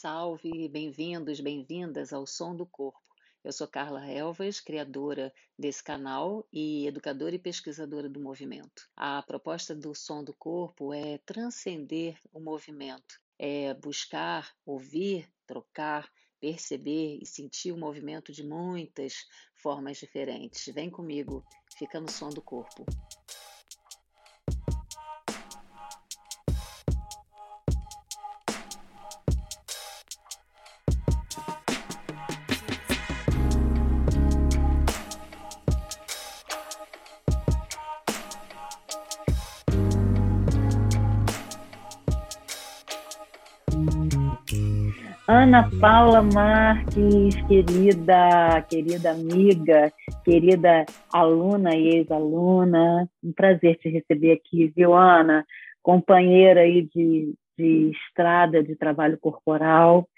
Salve, bem-vindos, bem-vindas ao Som do Corpo. Eu sou Carla Helvas, criadora desse canal e educadora e pesquisadora do movimento. A proposta do Som do Corpo é transcender o movimento, é buscar, ouvir, trocar, perceber e sentir o movimento de muitas formas diferentes. Vem comigo, fica no Som do Corpo. Ana Paula Marques, querida, querida amiga, querida aluna e ex-aluna, um prazer te receber aqui, viu, Ana? Companheira aí de, de estrada de trabalho corporal,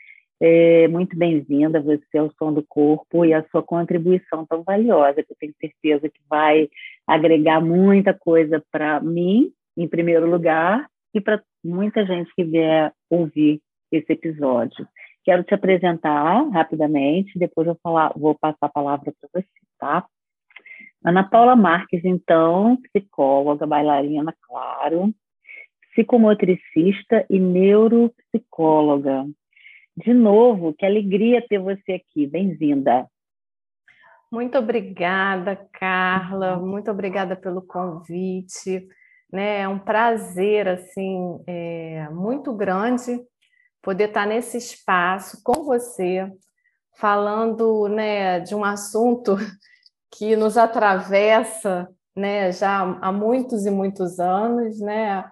é, muito bem-vinda você ao Som do Corpo e a sua contribuição tão valiosa, que eu tenho certeza que vai agregar muita coisa para mim, em primeiro lugar, e para muita gente que vier ouvir esse episódio. Quero te apresentar rapidamente, depois eu falar, vou passar a palavra para você, tá? Ana Paula Marques, então, psicóloga, bailarina, claro, psicomotricista e neuropsicóloga. De novo, que alegria ter você aqui. Bem-vinda. Muito obrigada, Carla. Muito obrigada pelo convite. Né? É um prazer assim é, muito grande poder estar nesse espaço com você, falando né, de um assunto que nos atravessa né, já há muitos e muitos anos, né,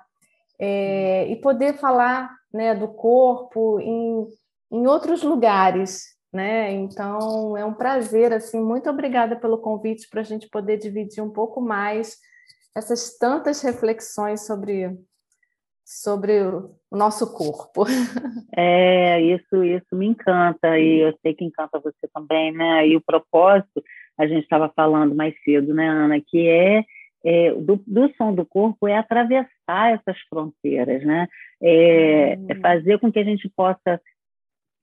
é, e poder falar né, do corpo em, em outros lugares. Né? Então, é um prazer, assim, muito obrigada pelo convite para a gente poder dividir um pouco mais essas tantas reflexões sobre sobre o nosso corpo. É, isso, isso me encanta e eu sei que encanta você também, né? E o propósito, a gente estava falando mais cedo, né, Ana, que é, é do, do, som do corpo é atravessar essas fronteiras, né? É, hum. é fazer com que a gente possa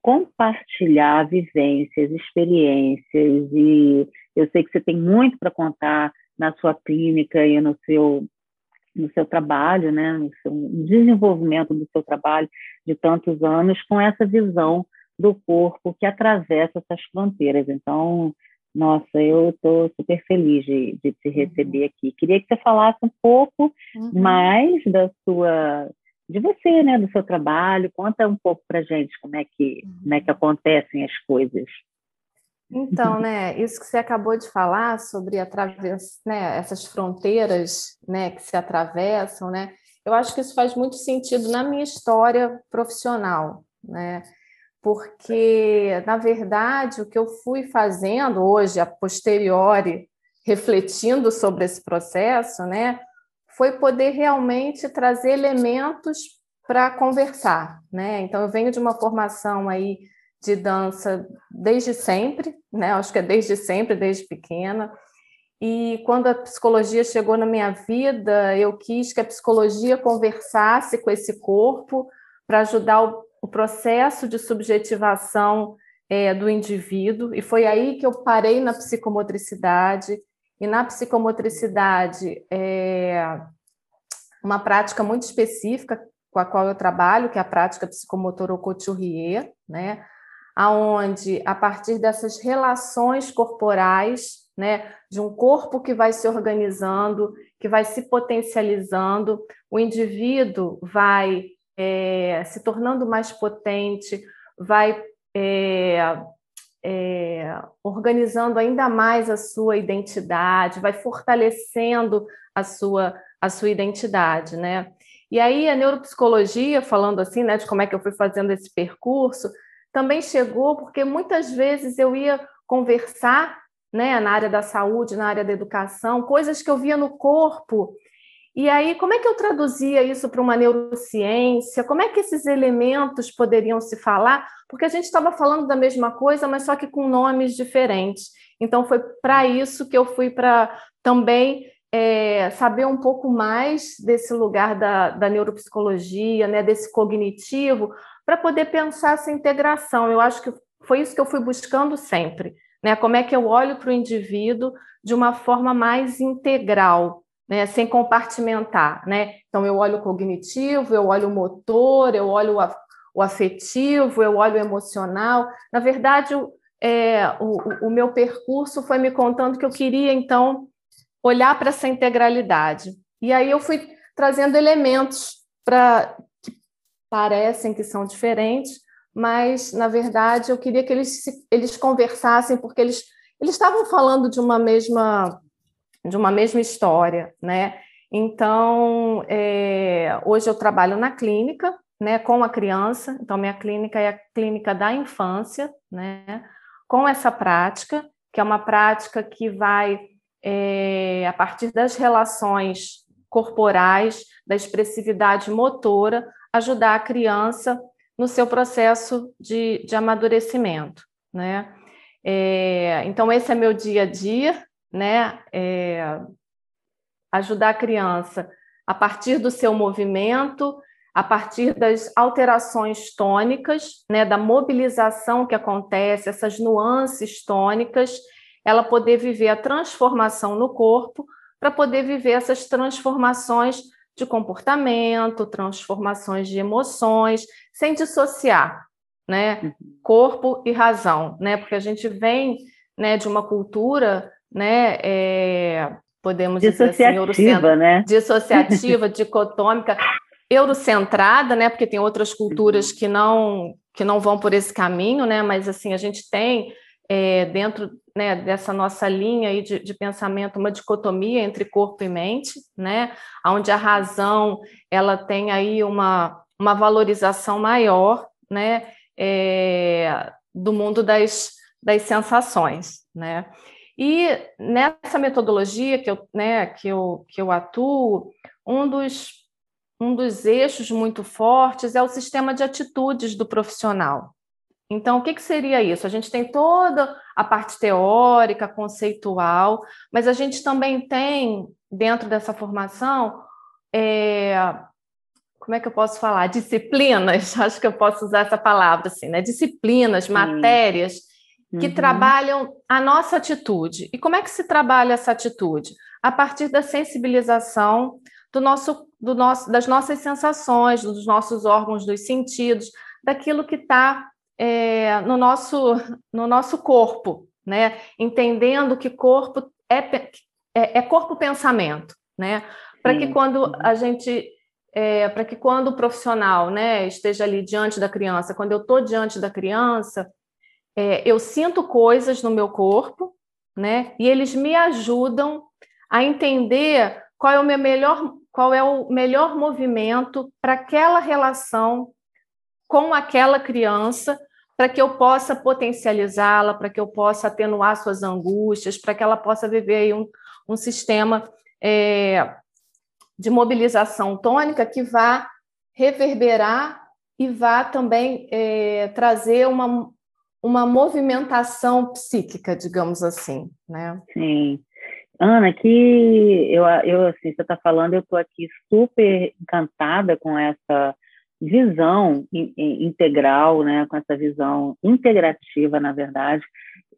compartilhar vivências, experiências e eu sei que você tem muito para contar na sua clínica e no seu no seu trabalho, né, no seu desenvolvimento do seu trabalho de tantos anos, com essa visão do corpo que atravessa essas fronteiras. Então, nossa, eu estou super feliz de, de, te receber uhum. aqui. Queria que você falasse um pouco uhum. mais da sua, de você, né, do seu trabalho. Conta um pouco para gente como é que, uhum. como é que uhum. acontecem as coisas. Então, né, isso que você acabou de falar sobre através, né, essas fronteiras, né, que se atravessam, né, eu acho que isso faz muito sentido na minha história profissional, né, porque na verdade o que eu fui fazendo hoje, a posteriori, refletindo sobre esse processo, né, foi poder realmente trazer elementos para conversar, né. Então eu venho de uma formação aí de dança desde sempre, né? Acho que é desde sempre, desde pequena. E quando a psicologia chegou na minha vida, eu quis que a psicologia conversasse com esse corpo para ajudar o, o, processo de subjetivação é, do indivíduo. E foi aí que eu parei na psicomotricidade. E na psicomotricidade, é uma prática muito específica com a qual eu trabalho, que é a prática psicomotora Couturier, né? Aonde a partir dessas relações corporais, né, de um corpo que vai se organizando, que vai se potencializando, o indivíduo vai é, se tornando mais potente, vai é, é, organizando ainda mais a sua identidade, vai fortalecendo a sua, a sua identidade, né? E aí a neuropsicologia, falando assim, né, de como é que eu fui fazendo esse percurso, também chegou porque muitas vezes eu ia conversar né, na área da saúde, na área da educação, coisas que eu via no corpo. E aí, como é que eu traduzia isso para uma neurociência? Como é que esses elementos poderiam se falar? Porque a gente estava falando da mesma coisa, mas só que com nomes diferentes. Então, foi para isso que eu fui para também é, saber um pouco mais desse lugar da, da neuropsicologia, né, desse cognitivo, para poder pensar essa integração. Eu acho que foi isso que eu fui buscando sempre, né? Como é que eu olho para o indivíduo de uma forma mais integral, né? Sem compartimentar, né? Então eu olho o cognitivo, eu olho o motor, eu olho o afetivo, eu olho o emocional. Na verdade, é, o, o meu percurso foi me contando que eu queria então olhar para essa integralidade. E aí eu fui trazendo elementos para parecem que são diferentes, mas na verdade eu queria que eles eles conversassem porque eles eles estavam falando de uma mesma de uma mesma história, né? Então é, hoje eu trabalho na clínica, né, com a criança. Então minha clínica é a clínica da infância, né? Com essa prática que é uma prática que vai é, a partir das relações corporais, da expressividade motora, ajudar a criança no seu processo de, de amadurecimento, né? É, então, esse é meu dia a dia, né? É, ajudar a criança a partir do seu movimento, a partir das alterações tônicas, né, da mobilização que acontece, essas nuances tônicas, ela poder viver a transformação no corpo, para poder viver essas transformações de comportamento, transformações de emoções, sem dissociar, né, uhum. corpo e razão, né, porque a gente vem, né, de uma cultura, né, é, podemos dizer assim, eurocent... né? dissociativa, dicotômica, eurocentrada, né, porque tem outras culturas uhum. que não que não vão por esse caminho, né, mas assim a gente tem é, dentro né, dessa nossa linha aí de, de, pensamento uma dicotomia entre corpo e mente, né, onde a razão ela tem aí uma, uma valorização maior, né, é, do mundo das, das sensações, né. E nessa metodologia que eu, né, que eu, que eu atuo, um dos, um dos eixos muito fortes é o sistema de atitudes do profissional, então, o que, que seria isso? A gente tem toda a parte teórica, conceitual, mas a gente também tem, dentro dessa formação, é, como é que eu posso falar? Disciplinas, acho que eu posso usar essa palavra assim, né? Disciplinas, Sim. matérias que uhum. trabalham a nossa atitude. E como é que se trabalha essa atitude? A partir da sensibilização do nosso, do nosso, das nossas sensações, dos nossos órgãos dos sentidos, daquilo que está é, no, nosso, no nosso corpo, né? Entendendo que corpo é, é, é corpo-pensamento, né? Para que quando uhum. a gente é, para que quando o profissional né, esteja ali diante da criança, quando eu estou diante da criança, é, eu sinto coisas no meu corpo, né? E eles me ajudam a entender qual é o meu melhor, qual é o melhor movimento para aquela relação com aquela criança para que eu possa potencializá-la, para que eu possa atenuar suas angústias, para que ela possa viver um, um sistema é, de mobilização tônica que vá reverberar e vá também é, trazer uma, uma movimentação psíquica, digamos assim, né? Sim. Ana, que eu, eu assim, você está falando, eu estou aqui super encantada com essa visão integral, né, com essa visão integrativa, na verdade,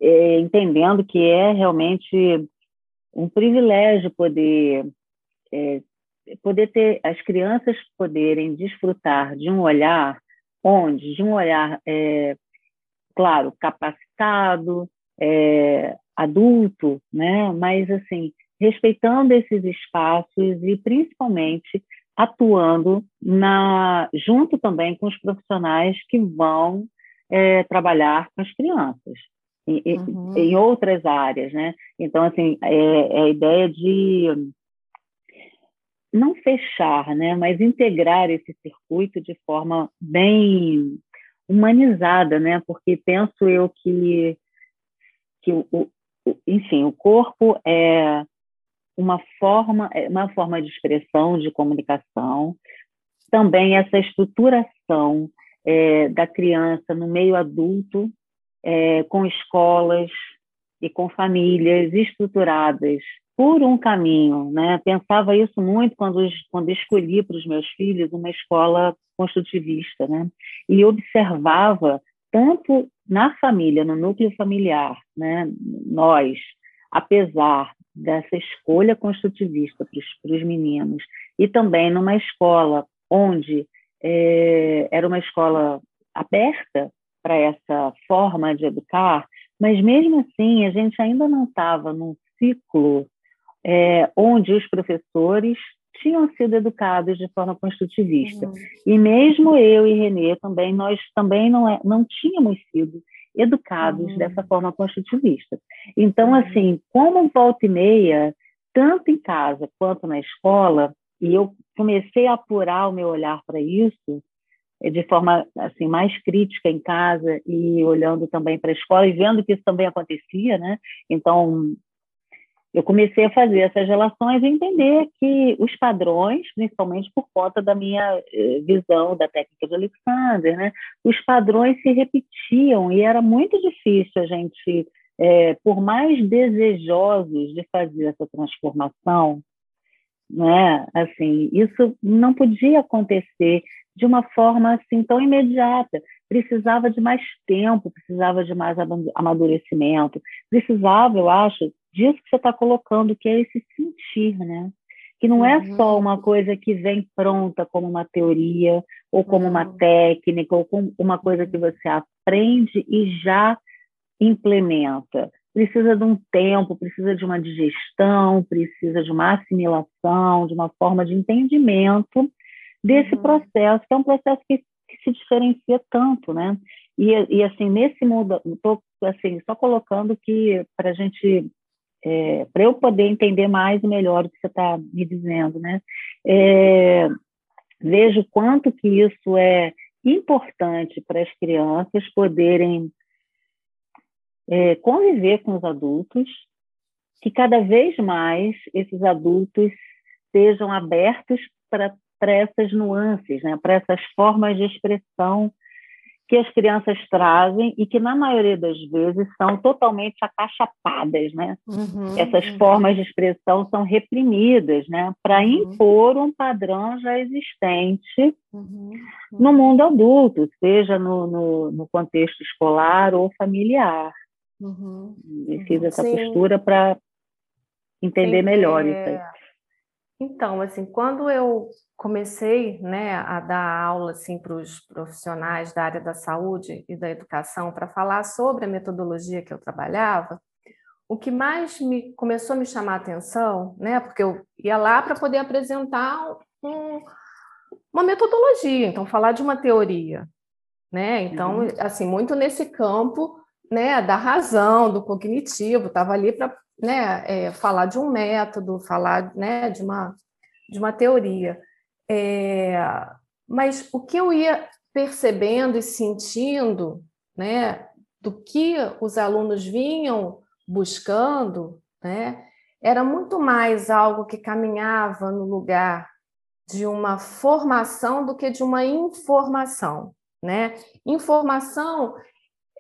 é, entendendo que é realmente um privilégio poder é, poder ter as crianças poderem desfrutar de um olhar onde de um olhar é, claro capacitado é, adulto né mas assim respeitando esses espaços e principalmente atuando na, junto também com os profissionais que vão é, trabalhar com as crianças, em, uhum. em, outras áreas, né? Então, assim, é, é, a ideia de não fechar, né, mas integrar esse circuito de forma bem humanizada, né? Porque penso eu que que o, o enfim, o corpo é uma forma, é, uma forma de expressão, de comunicação, também essa estruturação é, da criança no meio adulto, é, com escolas, e com famílias estruturadas por um caminho, né? Pensava isso muito quando quando escolhi para os meus filhos uma escola construtivista, né? E observava tanto na família, no núcleo familiar, né? Nós, apesar dessa escolha construtivista para os meninos e também numa escola onde é, era uma escola aberta para essa forma de educar, mas mesmo assim a gente ainda não estava num ciclo é, onde os professores tinham sido educados de forma construtivista. Uhum. E mesmo eu e Renê também, nós também não, é, não tínhamos sido educados uhum. dessa forma construtivista. Então, uhum. assim, como volta e meia, tanto em casa quanto na escola, e eu comecei a apurar o meu olhar para isso eh, de forma assim mais crítica em casa e olhando também para a escola e vendo que isso também acontecia, né? Então eu comecei a fazer essas relações e entender que os padrões, principalmente por conta da minha eh, visão da técnica de Alexander, né? Os padrões se repetiam e era muito difícil a gente, é, por mais desejosos de fazer essa transformação, né? Assim, isso não podia acontecer de uma forma assim tão imediata. Precisava de mais tempo, precisava de mais amadurecimento, precisava, eu acho, disso que você está colocando, que é esse sentir, né? Que não é uhum. só uma coisa que vem pronta como uma teoria, ou como uhum. uma técnica, ou como uma coisa que você aprende e já implementa precisa de um tempo, precisa de uma digestão, precisa de uma assimilação, de uma forma de entendimento desse uhum. processo, que é um processo que, que, se diferencia tanto, né? E, e assim, nesse mundo, estou assim, só colocando que para a gente, é, para eu poder entender mais e melhor o que você está me dizendo, né? É, vejo quanto que isso é importante para as crianças poderem é, conviver com os adultos, que cada vez mais esses adultos sejam abertos para essas nuances, né, para essas formas de expressão que as crianças trazem e que, na maioria das vezes, são totalmente acachapadas. Né? Uhum, Essas uhum. formas de expressão são reprimidas né? para uhum. impor um padrão já existente uhum, no mundo adulto, seja no, no, no contexto escolar ou familiar. Uhum. fiz essa Sim. postura para entender Sim, melhor é... isso aí. Então, assim, quando eu comecei né, a dar aula assim, para os profissionais da área da saúde e da educação para falar sobre a metodologia que eu trabalhava, o que mais me começou a me chamar a atenção, né, porque eu ia lá para poder apresentar um, uma metodologia, então falar de uma teoria, né? Então, uhum. assim, muito nesse campo né, da razão, do cognitivo, estava ali para né, é, falar de um método, falar né, de, uma, de uma teoria. É, mas o que eu ia percebendo e sentindo né, do que os alunos vinham buscando, né, era muito mais algo que caminhava no lugar de uma formação do que de uma informação. Né? Informação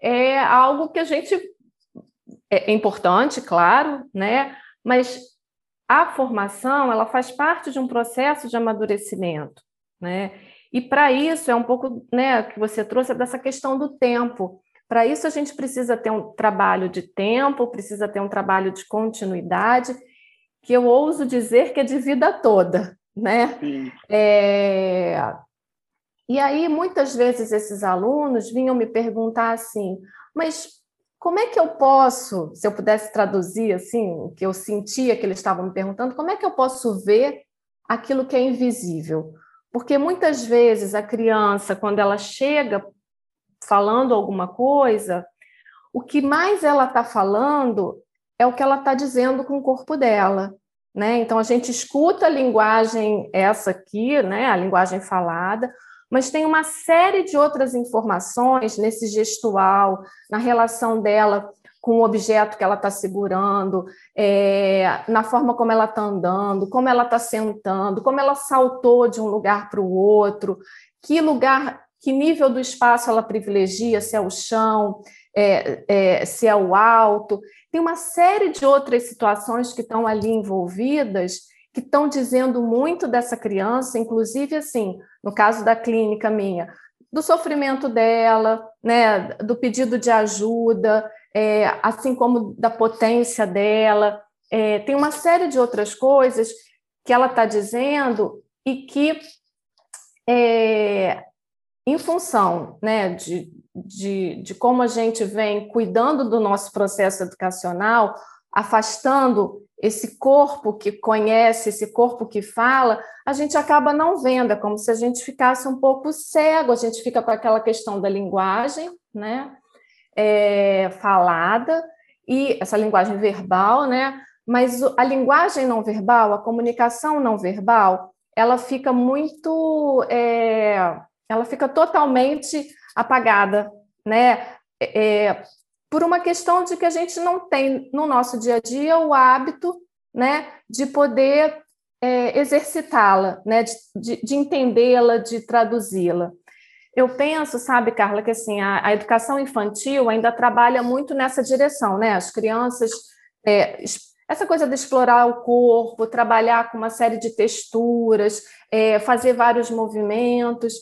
é algo que a gente é importante, claro, né? Mas a formação ela faz parte de um processo de amadurecimento, né? E para isso é um pouco, né, que você trouxe dessa questão do tempo. Para isso a gente precisa ter um trabalho de tempo, precisa ter um trabalho de continuidade, que eu ouso dizer que é de vida toda, né? É, e aí, muitas vezes, esses alunos vinham me perguntar assim: mas como é que eu posso, se eu pudesse traduzir assim, o que eu sentia que eles estavam me perguntando, como é que eu posso ver aquilo que é invisível? Porque muitas vezes a criança, quando ela chega falando alguma coisa, o que mais ela está falando é o que ela está dizendo com o corpo dela. Né? Então a gente escuta a linguagem essa aqui, né? a linguagem falada, mas tem uma série de outras informações nesse gestual, na relação dela com o objeto que ela está segurando, é, na forma como ela está andando, como ela está sentando, como ela saltou de um lugar para o outro, que lugar que nível do espaço ela privilegia, se é o chão, é, é, se é o alto. Tem uma série de outras situações que estão ali envolvidas que estão dizendo muito dessa criança, inclusive assim, no caso da clínica minha, do sofrimento dela, né, do pedido de ajuda, é, assim como da potência dela. É, tem uma série de outras coisas que ela está dizendo e que, é, em função né, de, de, de como a gente vem cuidando do nosso processo educacional, afastando esse corpo que conhece, esse corpo que fala, a gente acaba não vendo, é como se a gente ficasse um pouco cego, a gente fica com aquela questão da linguagem, né, é, falada, e essa linguagem verbal, né, mas a linguagem não verbal, a comunicação não verbal, ela fica muito, é, ela fica totalmente apagada, né? É, por uma questão de que a gente não tem no nosso dia a dia o hábito, né, de poder é, exercitá-la, né, de, de, de entendê-la, de traduzi-la. Eu penso, sabe, Carla, que assim a, a, educação infantil ainda trabalha muito nessa direção, né? As crianças é, essa coisa de explorar o corpo, trabalhar com uma série de texturas, é, fazer vários movimentos.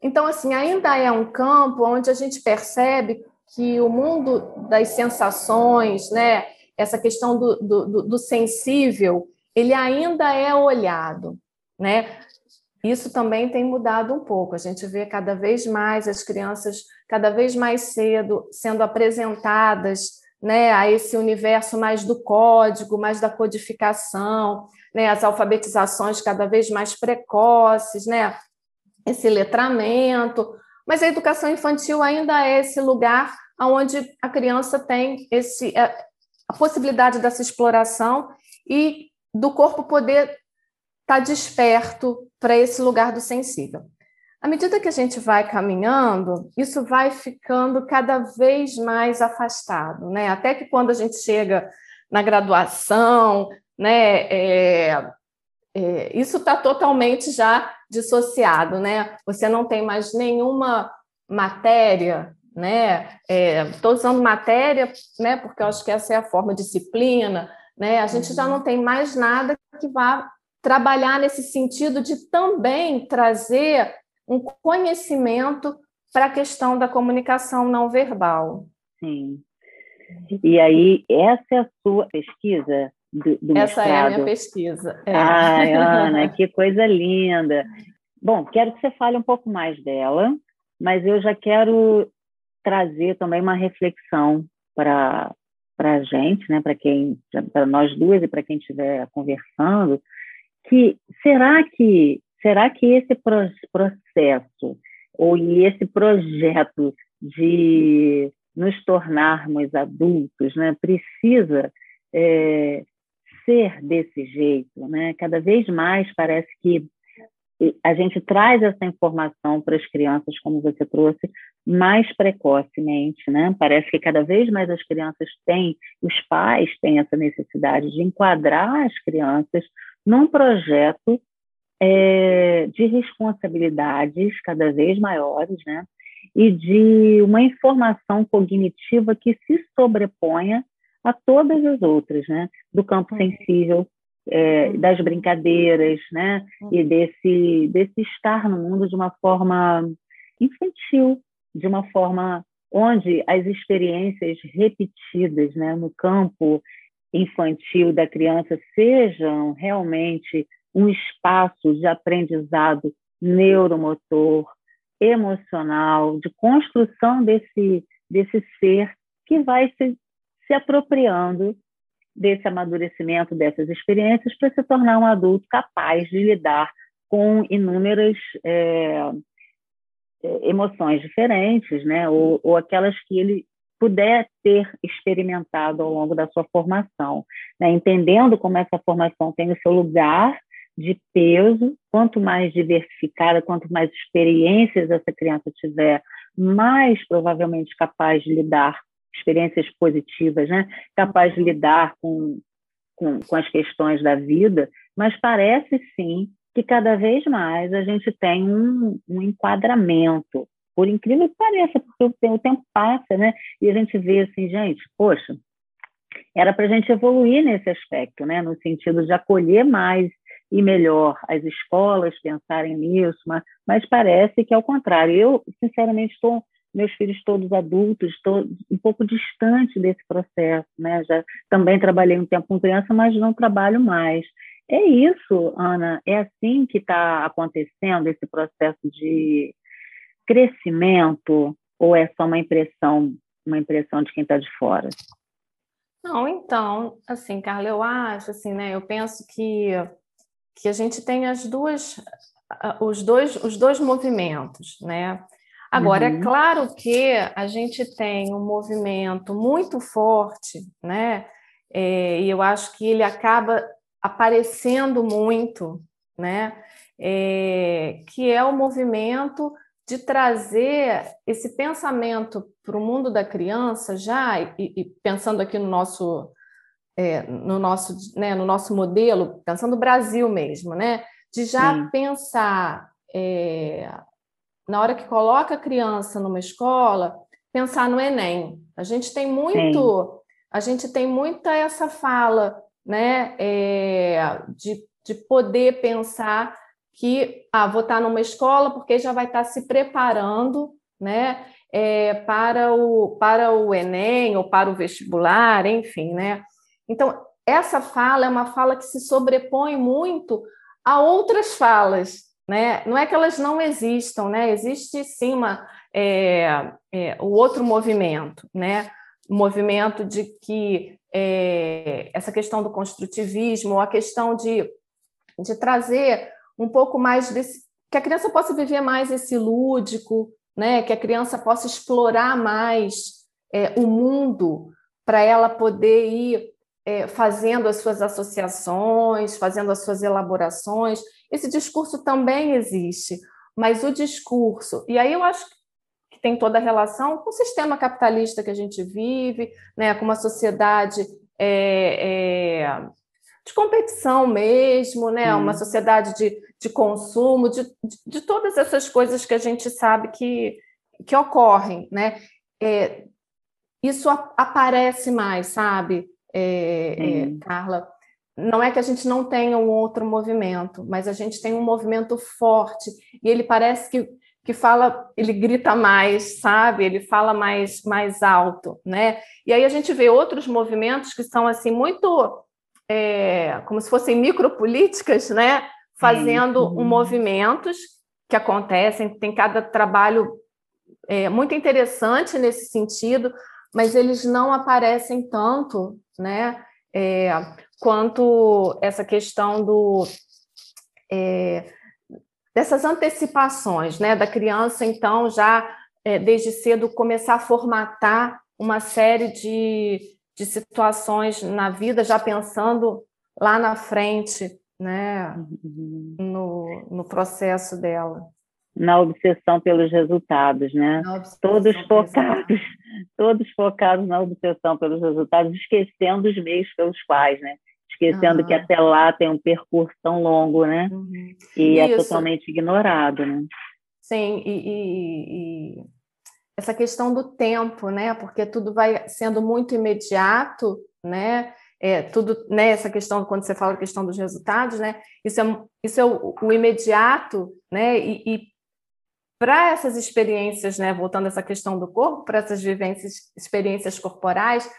Então, assim, ainda é um campo onde a gente percebe que o mundo das sensações, né, essa questão do, do, do sensível, ele ainda é olhado, né? Isso também tem mudado um pouco. A gente vê cada vez mais as crianças, cada vez mais cedo, sendo apresentadas né, a esse universo mais do código, mais da codificação, né, as alfabetizações cada vez mais precoces, né, esse letramento. Mas a educação infantil ainda é esse lugar onde a criança tem esse, é, a possibilidade dessa exploração e do corpo poder estar tá desperto para esse lugar do sensível. À medida que a gente vai caminhando, isso vai ficando cada vez mais afastado, né? Até que quando a gente chega na graduação, né, é, é, isso está totalmente já dissociado, né? Você não tem mais nenhuma matéria, né? Estou é, usando matéria, né? Porque eu acho que essa é a forma disciplina, né? A gente já não tem mais nada que vá trabalhar nesse sentido de também trazer um conhecimento para a questão da comunicação não verbal. Sim. E aí, essa é a sua pesquisa do, do Essa mestrado? é a minha pesquisa. É. Ai, Ana, que coisa linda. Bom, quero que você fale um pouco mais dela, mas eu já quero trazer também uma reflexão para para a gente, né, para quem, para nós duas e para quem estiver conversando, que será que será que esse processo ou esse projeto de nos tornarmos adultos né, precisa é, ser desse jeito? Né? Cada vez mais parece que a gente traz essa informação para as crianças, como você trouxe, mais precocemente, né? Parece que cada vez mais as crianças têm, os pais têm essa necessidade de enquadrar as crianças num projeto é, de responsabilidades cada vez maiores, né? E de uma informação cognitiva que se sobreponha a todas as outras, né? Do campo uhum. sensível, é, uhum. das brincadeiras, né? E uhum. desse, desse estar no mundo de uma forma infantil, de uma forma onde as experiências repetidas, né? No campo infantil da criança sejam realmente um espaço de aprendizado neuromotor, emocional, de construção desse, desse ser que vai se, se apropriando desse amadurecimento, dessas experiências, para se tornar um adulto capaz de lidar com inúmeras é, é emoções diferentes, né? ou, ou aquelas que ele puder ter experimentado ao longo da sua formação, né? entendendo como essa formação tem o seu lugar de peso, quanto mais diversificada, quanto mais experiências essa criança tiver, mais provavelmente capaz de lidar experiências positivas, né? capaz de lidar com, com, com as questões da vida, mas parece sim que cada vez mais a gente tem um, um enquadramento por incrível que pareça, porque o tempo, passa, né? E a gente vê assim, gente, poxa, era para a gente evoluir nesse aspecto, né? No sentido de acolher mais e melhor as escolas pensarem nisso, mas, mas parece que é o contrário. Eu, sinceramente, estou meus filhos todos adultos, estou um pouco distante desse processo, né? Já também trabalhei um tempo com criança, mas não trabalho mais. É isso, Ana, é assim que está acontecendo esse processo de crescimento ou é só uma impressão, uma impressão de quem está de fora? Não, então, assim, Carla, eu acho, assim, né? Eu penso que que a gente tem as duas, os dois, os dois movimentos, né? Agora, é uhum. é claro que a gente tem um movimento muito forte, né? É, e eu acho que ele acaba aparecendo muito, né? É, que é o movimento de trazer esse pensamento para o mundo da criança já, e, e pensando aqui no nosso, é, no, nosso, né, no nosso modelo, pensando no Brasil mesmo, né? De já Sim. pensar é, na hora que coloca a criança numa escola, pensar no Enem. A gente tem muito, Sim. a gente tem muita essa fala, né, é, de, de poder pensar que ah, vou estar numa escola porque já vai estar se preparando, né, é, para o para o Enem ou para o vestibular, enfim, né. Então essa fala é uma fala que se sobrepõe muito a outras falas, né? Não é que elas não existam, né? Existe sim uma, é, é, o outro movimento, né? O movimento de que é, essa questão do construtivismo, a questão de, de trazer um pouco mais desse. que a criança possa viver mais esse lúdico, né? que a criança possa explorar mais é, o mundo para ela poder ir é, fazendo as suas associações, fazendo as suas elaborações. Esse discurso também existe, mas o discurso, e aí eu acho que tem toda a relação com o sistema capitalista que a gente vive, né, com uma sociedade é, é, de competição mesmo, né, uma sociedade de, de consumo, de, de, de, todas essas coisas que a gente sabe que, que ocorrem, né? É, isso aparece mais, sabe? É, é, Carla, não é que a gente não tenha um outro movimento, mas a gente tem um movimento forte e ele parece que, que fala, ele grita mais, sabe? Ele fala mais, mais alto, né? E aí a gente vê outros movimentos que são assim muito é, como se fossem micropolíticas, né? Fazendo uhum. um movimentos que acontecem, tem cada trabalho é, muito interessante nesse sentido, mas eles não aparecem tanto, né? É, quanto essa questão do é, dessas antecipações, né? Da criança, então, já é, desde cedo começar a formatar uma série de, de situações na vida, já pensando lá na frente, né? Uhum. No, no processo dela na obsessão pelos resultados, né? Todos focados, todos focados na obsessão pelos resultados, esquecendo os meios pelos quais, né? Esquecendo uhum. que até lá tem um percurso tão longo, né? Uhum. E é Isso. é totalmente ignorado, né? Sim, e, e, e, essa questão do tempo, né? Porque tudo vai sendo muito imediato, né? É, tudo, né, essa questão, quando você fala a questão dos resultados, né, isso é, isso é o, o imediato, né, e, e para essas experiências, né, voltando a essa questão do corpo, para essas vivências, experiências corporais,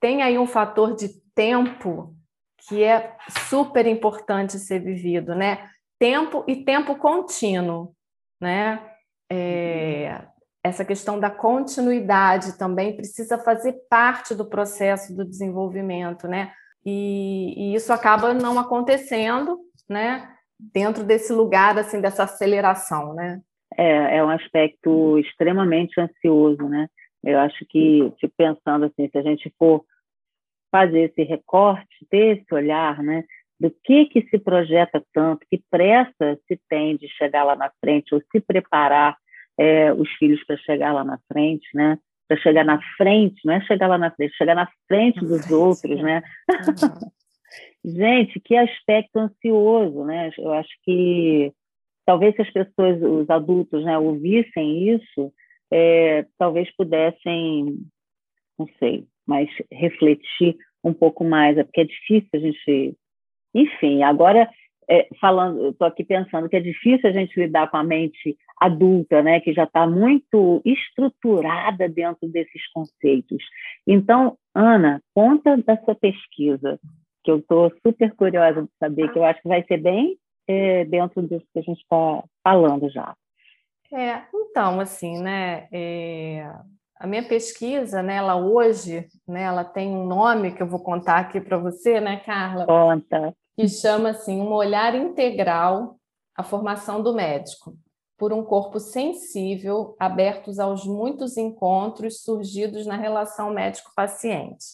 tem aí um fator de tempo que é super importante ser vivido, né? Tempo e tempo contínuo, né? É, essa questão da continuidade também precisa fazer parte do processo do desenvolvimento, né? E, e isso acaba não acontecendo, né? Dentro desse lugar assim dessa aceleração, né? É, é um aspecto extremamente ansioso, né? Eu acho que, tipo, pensando assim, se a gente for fazer esse recorte, ter esse olhar, né? Do que que se projeta tanto, que pressa se tem de chegar lá na frente, ou se preparar é, os filhos para chegar lá na frente, né? Para chegar na frente, não é chegar lá na frente, chegar na frente dos frente, outros, né? Uhum. Gente, que aspecto ansioso, né? Eu acho que talvez se as pessoas, os adultos, né, ouvissem isso, é, talvez pudessem, não sei, mas refletir um pouco mais, é porque é difícil a gente, enfim, agora é, falando, estou aqui pensando que é difícil a gente lidar com a mente adulta, né, que já está muito estruturada dentro desses conceitos. Então, Ana, conta da sua pesquisa, que eu estou super curiosa de saber, que eu acho que vai ser bem é, dentro disso que a gente está falando já. É, então, assim, né, é, a minha pesquisa, né, ela hoje, né, ela tem um nome que eu vou contar aqui para você, né, Carla? Conta que chama assim um olhar integral à formação do médico, por um corpo sensível, abertos aos muitos encontros surgidos na relação médico-paciente.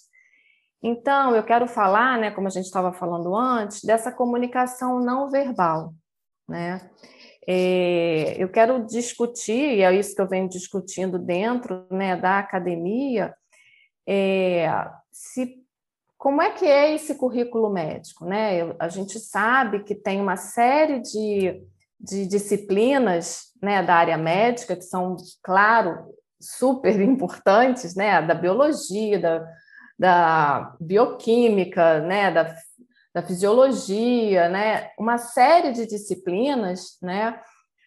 Então, eu quero falar, né, como a gente estava falando antes, dessa comunicação não verbal, né? É, eu quero discutir, e é isso que eu venho discutindo dentro né, da academia, é, se como é que é esse currículo médico? Né? A gente sabe que tem uma série de, de disciplinas né, da área médica que são, claro, super importantes, né? da biologia, da, da bioquímica, né? da, da fisiologia, né? uma série de disciplinas né?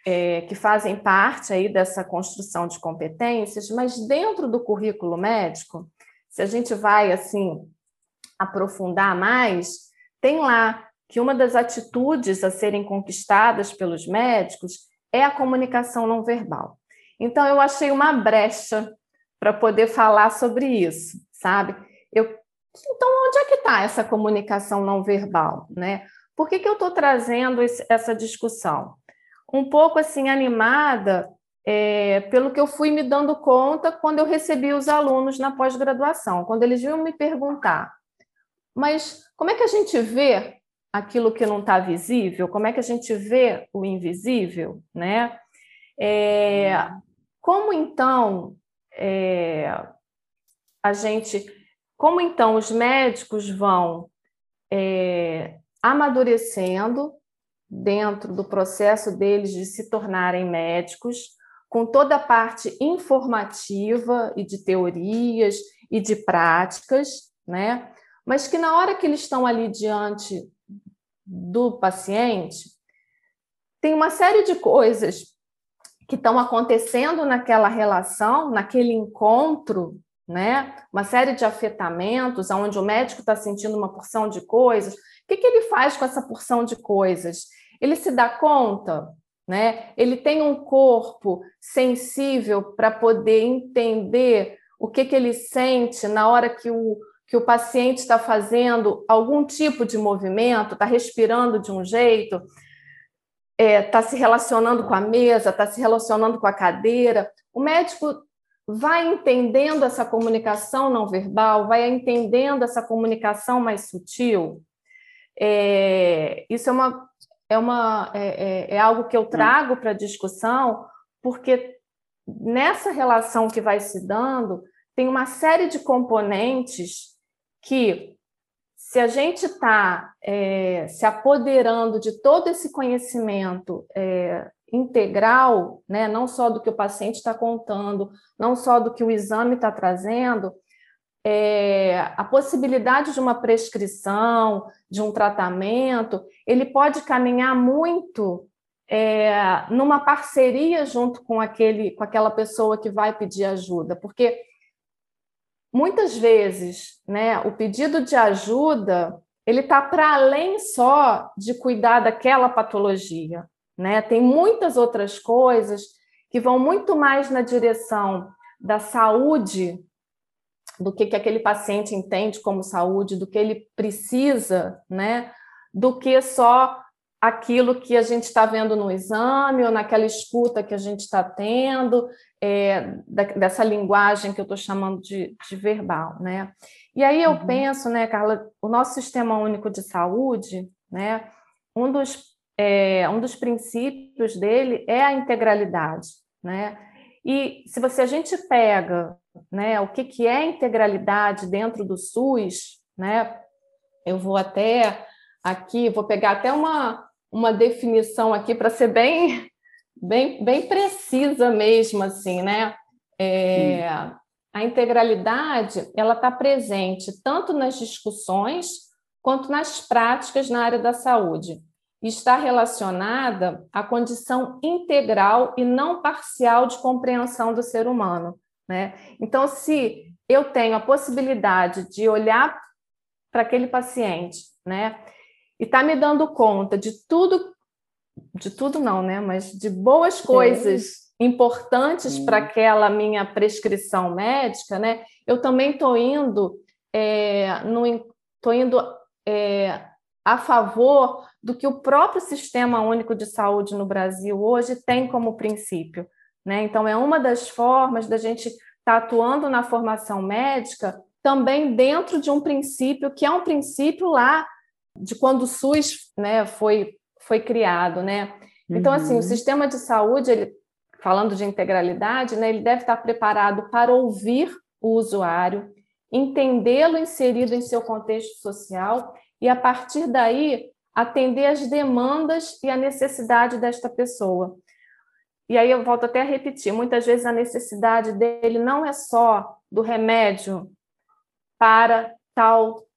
É, que fazem parte aí dessa construção de competências, mas dentro do currículo médico, se a gente vai assim aprofundar mais, tem lá que uma das atitudes a serem conquistadas pelos médicos é a comunicação não verbal. Então, eu achei uma brecha para poder falar sobre isso, sabe? Eu, então, onde é que está essa comunicação não verbal, né? Por que, que eu estou trazendo esse, essa discussão? Um pouco assim animada é, pelo que eu fui me dando conta quando eu recebi os alunos na pós-graduação, quando eles vinham me perguntar mas como é que a gente vê aquilo que não está visível? Como é que a gente vê o invisível, né? É, como então é, a gente, como então os médicos vão é, amadurecendo dentro do processo deles de se tornarem médicos, com toda a parte informativa e de teorias e de práticas, né? mas que na hora que eles estão ali diante do paciente, tem uma série de coisas que estão acontecendo naquela relação, naquele encontro, né? Uma série de afetamentos, onde o médico está sentindo uma porção de coisas. O que, que ele faz com essa porção de coisas? Ele se dá conta, né? Ele tem um corpo sensível para poder entender o que, que ele sente na hora que o, que o paciente está fazendo algum tipo de movimento, está respirando de um jeito, está é, tá se relacionando com a mesa, está se relacionando com a cadeira. O médico vai entendendo essa comunicação não verbal, vai entendendo essa comunicação mais sutil. É, isso é, uma, é, uma, é, é, é algo que eu trago para a discussão, porque nessa relação que vai se dando, tem uma série de componentes que se a gente está é, se apoderando de todo esse conhecimento é, integral, né, não só do que o paciente está contando, não só do que o exame está trazendo, é, a possibilidade de uma prescrição, de um tratamento, ele pode caminhar muito é, numa parceria junto com aquele, com aquela pessoa que vai pedir ajuda, porque muitas vezes, né, o pedido de ajuda ele está para além só de cuidar daquela patologia, né? Tem muitas outras coisas que vão muito mais na direção da saúde do que, que aquele paciente entende como saúde, do que ele precisa, né? Do que só aquilo que a gente está vendo no exame ou naquela escuta que a gente está tendo, é, da, dessa linguagem que eu estou chamando de, de, verbal, né? E aí eu uhum. penso, né, Carla, o nosso sistema único de saúde, né? Um dos, é, um dos princípios dele é a integralidade, né? E se você a gente pega, né, o que, que é integralidade dentro do SUS, né? Eu vou até aqui, vou pegar até uma uma definição aqui para ser bem, bem, bem precisa mesmo, assim, né? É, a integralidade ela está presente tanto nas discussões quanto nas práticas na área da saúde. Está relacionada à condição integral e não parcial de compreensão do ser humano. Né? Então, se eu tenho a possibilidade de olhar para aquele paciente, né, e tá me dando conta de tudo, de tudo não, né, mas de boas coisas importantes para aquela minha prescrição médica, né, eu também estou indo, é, no, tô indo é, a favor do que o próprio Sistema Único de Saúde no Brasil hoje tem como princípio. Né? Então, é uma das formas da gente estar tá atuando na formação médica também dentro de um princípio que é um princípio lá de quando o SUS né, foi, foi criado. Né? Então, uhum. assim, o uhum. sistema de saúde, ele, falando de integralidade, né, ele deve estar preparado para ouvir o usuário, entendê-lo inserido em seu contexto social e, a partir daí, atender às demandas e à necessidade desta pessoa. E aí eu volto até a repetir, muitas vezes a necessidade dele não é só do remédio para tal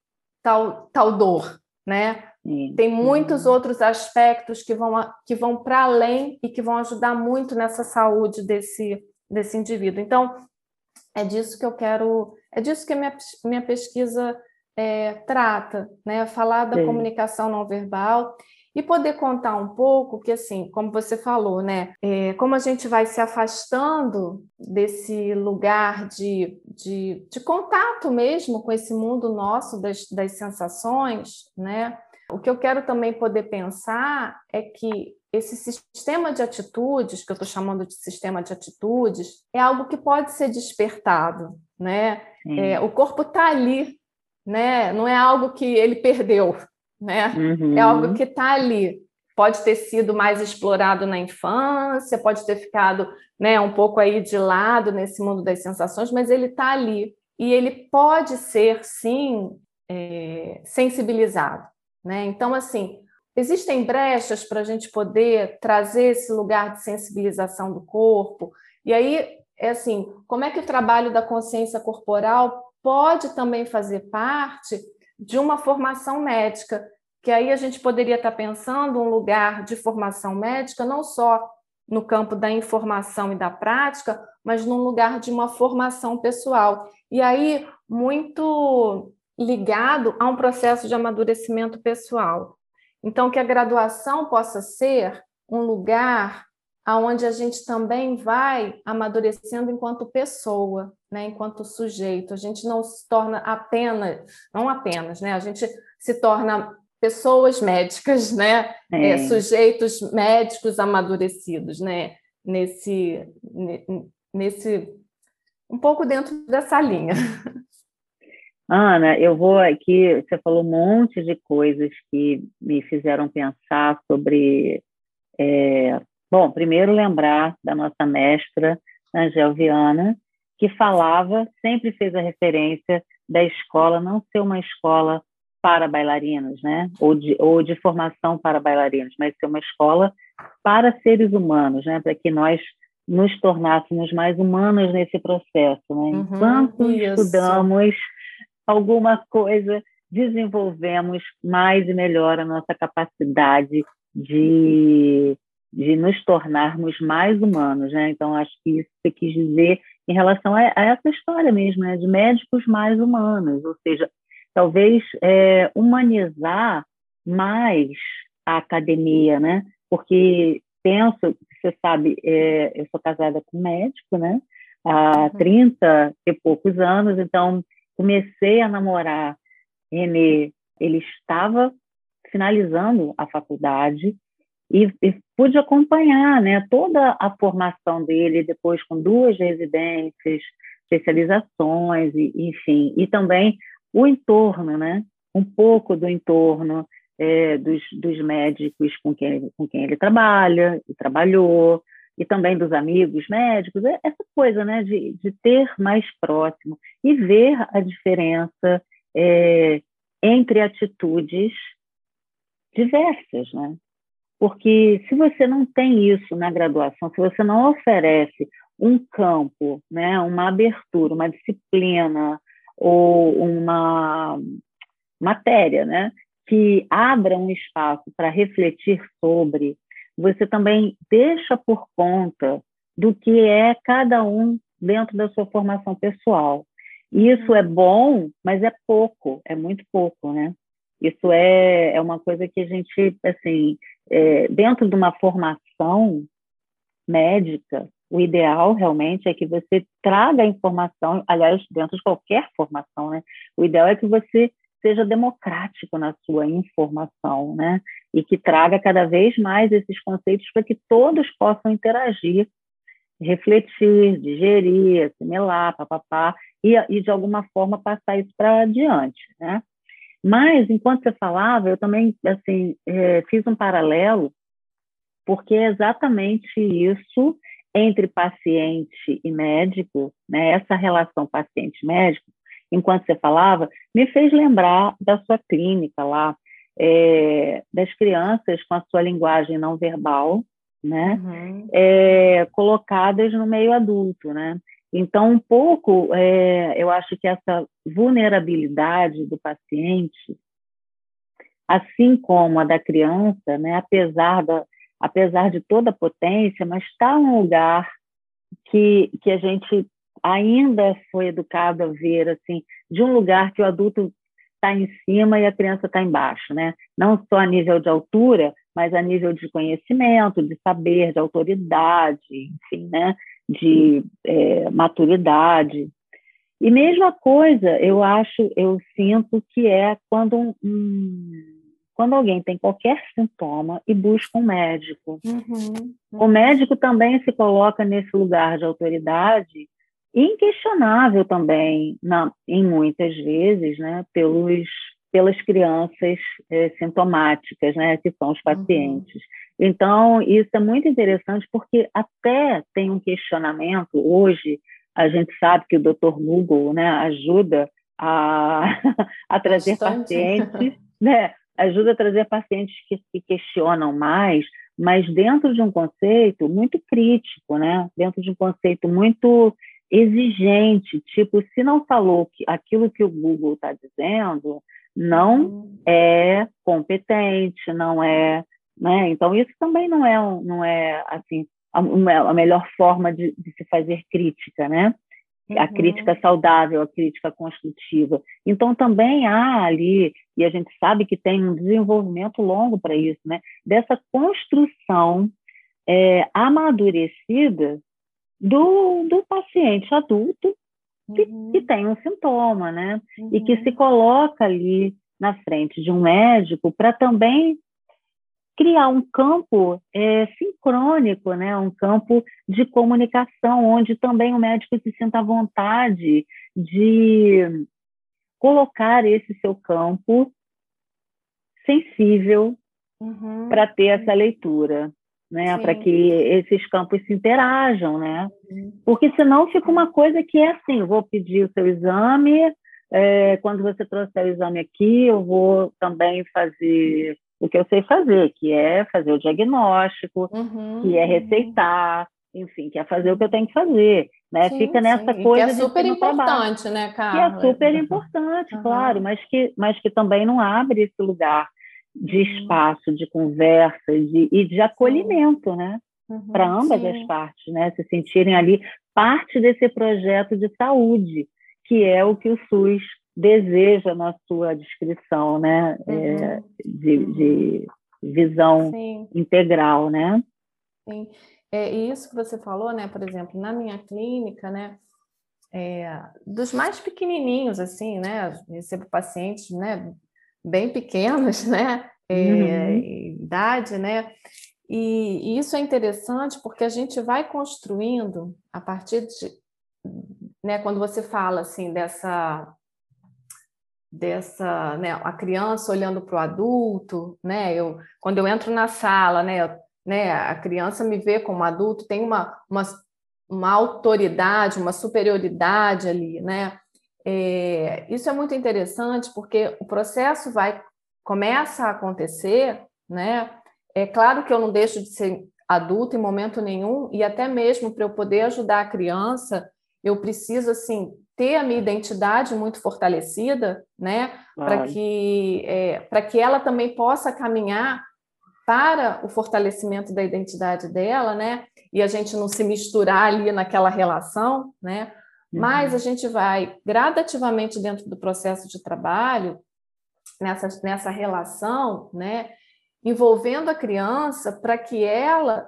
tal tal dor, né? Tem muitos outros aspectos que vão que vão para além e que vão ajudar muito nessa saúde desse desse indivíduo. Então é disso que eu quero, é disso que a minha, minha pesquisa é, trata, né? Falar da Sim. comunicação não verbal e poder contar um pouco que, assim, como você falou, né, é, como a gente vai se afastando desse lugar de, de, de contato mesmo com esse mundo nosso das, das sensações, né, o que eu quero também poder pensar é que esse sistema de atitudes, que eu estou chamando de sistema de atitudes, é algo que pode ser despertado, né? É, o corpo está ali, né? Não é algo que ele perdeu, né? Uhum. É algo que está ali. Pode ter sido mais explorado na infância, pode ter ficado né, um pouco aí de lado nesse mundo das sensações, mas ele está ali. E ele pode ser, sim, é, sensibilizado. Né? Então, assim, existem brechas para a gente poder trazer esse lugar de sensibilização do corpo. E aí, é assim, como é que o trabalho da consciência corporal pode também fazer parte de uma formação médica, que aí a gente poderia estar pensando um lugar de formação médica não só no campo da informação e da prática, mas num lugar de uma formação pessoal. E aí, muito ligado a um processo de amadurecimento pessoal. Então, que a graduação possa ser um lugar aonde a gente também vai amadurecendo enquanto pessoa, né, enquanto sujeito. A gente não se torna apenas, não apenas, né, a gente se torna pessoas médicas, né, é. É, sujeitos médicos amadurecidos, né, nesse, nesse, um pouco dentro dessa linha. Ana, eu vou aqui, você falou um monte de coisas que me fizeram pensar sobre é, Bom, primeiro lembrar da nossa mestra Angel Viana, que falava, sempre fez a referência da escola não ser uma escola para bailarinos, né? Ou de, ou de formação para bailarinos, mas ser uma escola para seres humanos, né? Para que nós nos tornássemos mais humanos nesse processo, né? Uhum, Enquanto isso. estudamos alguma coisa, desenvolvemos mais e melhor a nossa capacidade de de nos tornarmos mais humanos, né? Então acho que isso você quis dizer em relação a, a essa história mesmo, né? De médicos mais humanos, ou seja, talvez é, humanizar mais a academia, né? Porque penso, você sabe, é, eu sou casada com um médico, né? Há uhum. 30 e poucos anos, então comecei a namorar Renê, ele estava finalizando a faculdade e, e, pude acompanhar né, toda a formação dele, depois com duas residências, especializações, e, enfim, e também o entorno, né, um pouco do entorno é, dos, dos médicos com quem, com quem ele trabalha e trabalhou, e também dos amigos médicos, é essa coisa né, de, de ter mais próximo e ver a diferença é, entre atitudes diversas, né? Porque se você não tem isso na graduação, se você não oferece um campo, né, uma abertura, uma disciplina ou uma matéria, né, que abra um espaço para refletir sobre, você também deixa por conta do que é cada um dentro da sua formação pessoal. Isso é bom, mas é pouco, é muito pouco, né? Isso é, é uma coisa que a gente, assim, é, dentro de uma formação médica, o ideal realmente é que você traga a informação, aliás, dentro de qualquer formação, né? O ideal é que você seja democrático na sua informação, né? E que traga cada vez mais esses conceitos para que todos possam interagir, refletir, digerir, assimilar, papapá, e, e de alguma forma passar isso para adiante, né? Mas, enquanto você falava, eu também, assim, é, fiz um paralelo, porque é exatamente isso entre paciente e médico, né, essa relação paciente-médico, enquanto você falava, me fez lembrar da sua clínica lá, é, das crianças com a sua linguagem não verbal, né, uhum. é, colocadas no meio adulto, né. Então, um pouco, é, eu acho que essa vulnerabilidade do paciente, assim como a da criança, né, apesar da, apesar de toda a potência, mas está um lugar que, que a gente ainda foi educado a ver, assim, de um lugar que o adulto está em cima e a criança está embaixo, né? Não só a nível de altura, mas a nível de conhecimento, de saber, de autoridade, enfim, né? De é, maturidade. E mesma coisa, eu acho, eu sinto que é quando um, um quando alguém tem qualquer sintoma e busca um médico. Uhum, uhum. O médico também se coloca nesse lugar de autoridade inquestionável também, na, em muitas vezes, né, pelos, pelas crianças é, sintomáticas, né, que são os uhum. pacientes. Uhum. Então, isso é muito interessante porque até tem um questionamento, hoje a gente sabe que o Dr. Google né, ajuda a, a trazer Bastante. pacientes, né, ajuda a trazer pacientes que se questionam mais, mas dentro de um conceito muito crítico, né? Dentro de um conceito muito exigente, tipo, se não falou que aquilo que o Google está dizendo, não uhum. é competente, não é, né? Então isso também não é, não é assim a, a melhor forma de, de se fazer crítica, né? a uhum. crítica saudável, a crítica construtiva. Então, também há ali, e a gente sabe que tem um desenvolvimento longo para isso, né? dessa construção é, amadurecida do, do paciente adulto que, uhum. que tem um sintoma, né? Uhum. E que se uhum. coloca ali na frente de um médico para também criar um campo é, sincrônico, né? um campo de comunicação, onde também o médico se sinta à vontade de colocar esse seu campo sensível uhum. para ter essa leitura, né? para que esses campos se interajam, né? Uhum. porque senão fica uma coisa que é assim, vou pedir o seu exame, é, quando você trouxer o exame aqui, eu vou também fazer o que eu sei fazer, que é fazer o diagnóstico, uhum, que é receitar, enfim, que é fazer o que eu tenho que fazer, né? Sim, Fica nessa sim. coisa que é super importante, né, Carla? Que é super importante, uhum. claro, mas que, mas que também não abre esse lugar de uhum. espaço, de conversa de, e de acolhimento, né? Uhum, Para ambas sim. as partes, né? Se sentirem ali parte desse projeto de saúde, que é o que o SUS deseja na sua descrição, né, é, uhum. é, de, de, visão Sim. integral, né? Sim, é, e isso que você falou, né, por exemplo, na minha clínica, né, é, dos mais pequenininhos, assim, né, recebo pacientes, né, bem pequenos, né, é, uhum. idade, né, e, e isso é interessante porque a gente vai construindo a partir de, né, quando você fala assim dessa dessa, né, a criança olhando para o adulto, né? Eu, quando eu entro na sala, né, eu, né, a criança me vê como adulto, tem uma, uma, uma autoridade, uma superioridade ali, né? É, isso é muito interessante porque o processo vai começa a acontecer, né? é claro que eu não deixo de ser adulto em momento nenhum, e até mesmo para eu poder ajudar a criança, eu preciso, assim, ter a minha identidade muito fortalecida, né? Para que, é, para que ela também possa caminhar para o fortalecimento da identidade dela, né? E a gente não se misturar ali naquela relação, né? Uhum. Mas a gente vai gradativamente dentro do processo de trabalho, nessa, nessa relação, né? Envolvendo a criança para que ela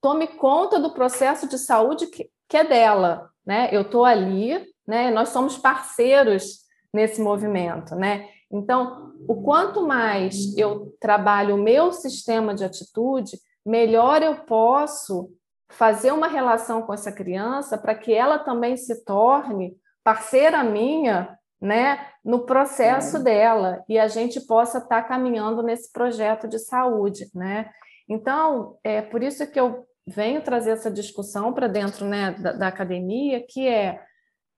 tome conta do processo de saúde que, que é dela, né? Eu estou ali, né? Nós somos parceiros nesse movimento, né? Então, o quanto mais eu trabalho o meu sistema de atitude, melhor eu posso fazer uma relação com essa criança para que ela também se torne parceira minha, né, no processo é. dela e a gente possa estar tá caminhando nesse projeto de saúde, né? Então, é por isso que eu venho trazer essa discussão para dentro né, da, da, academia, que é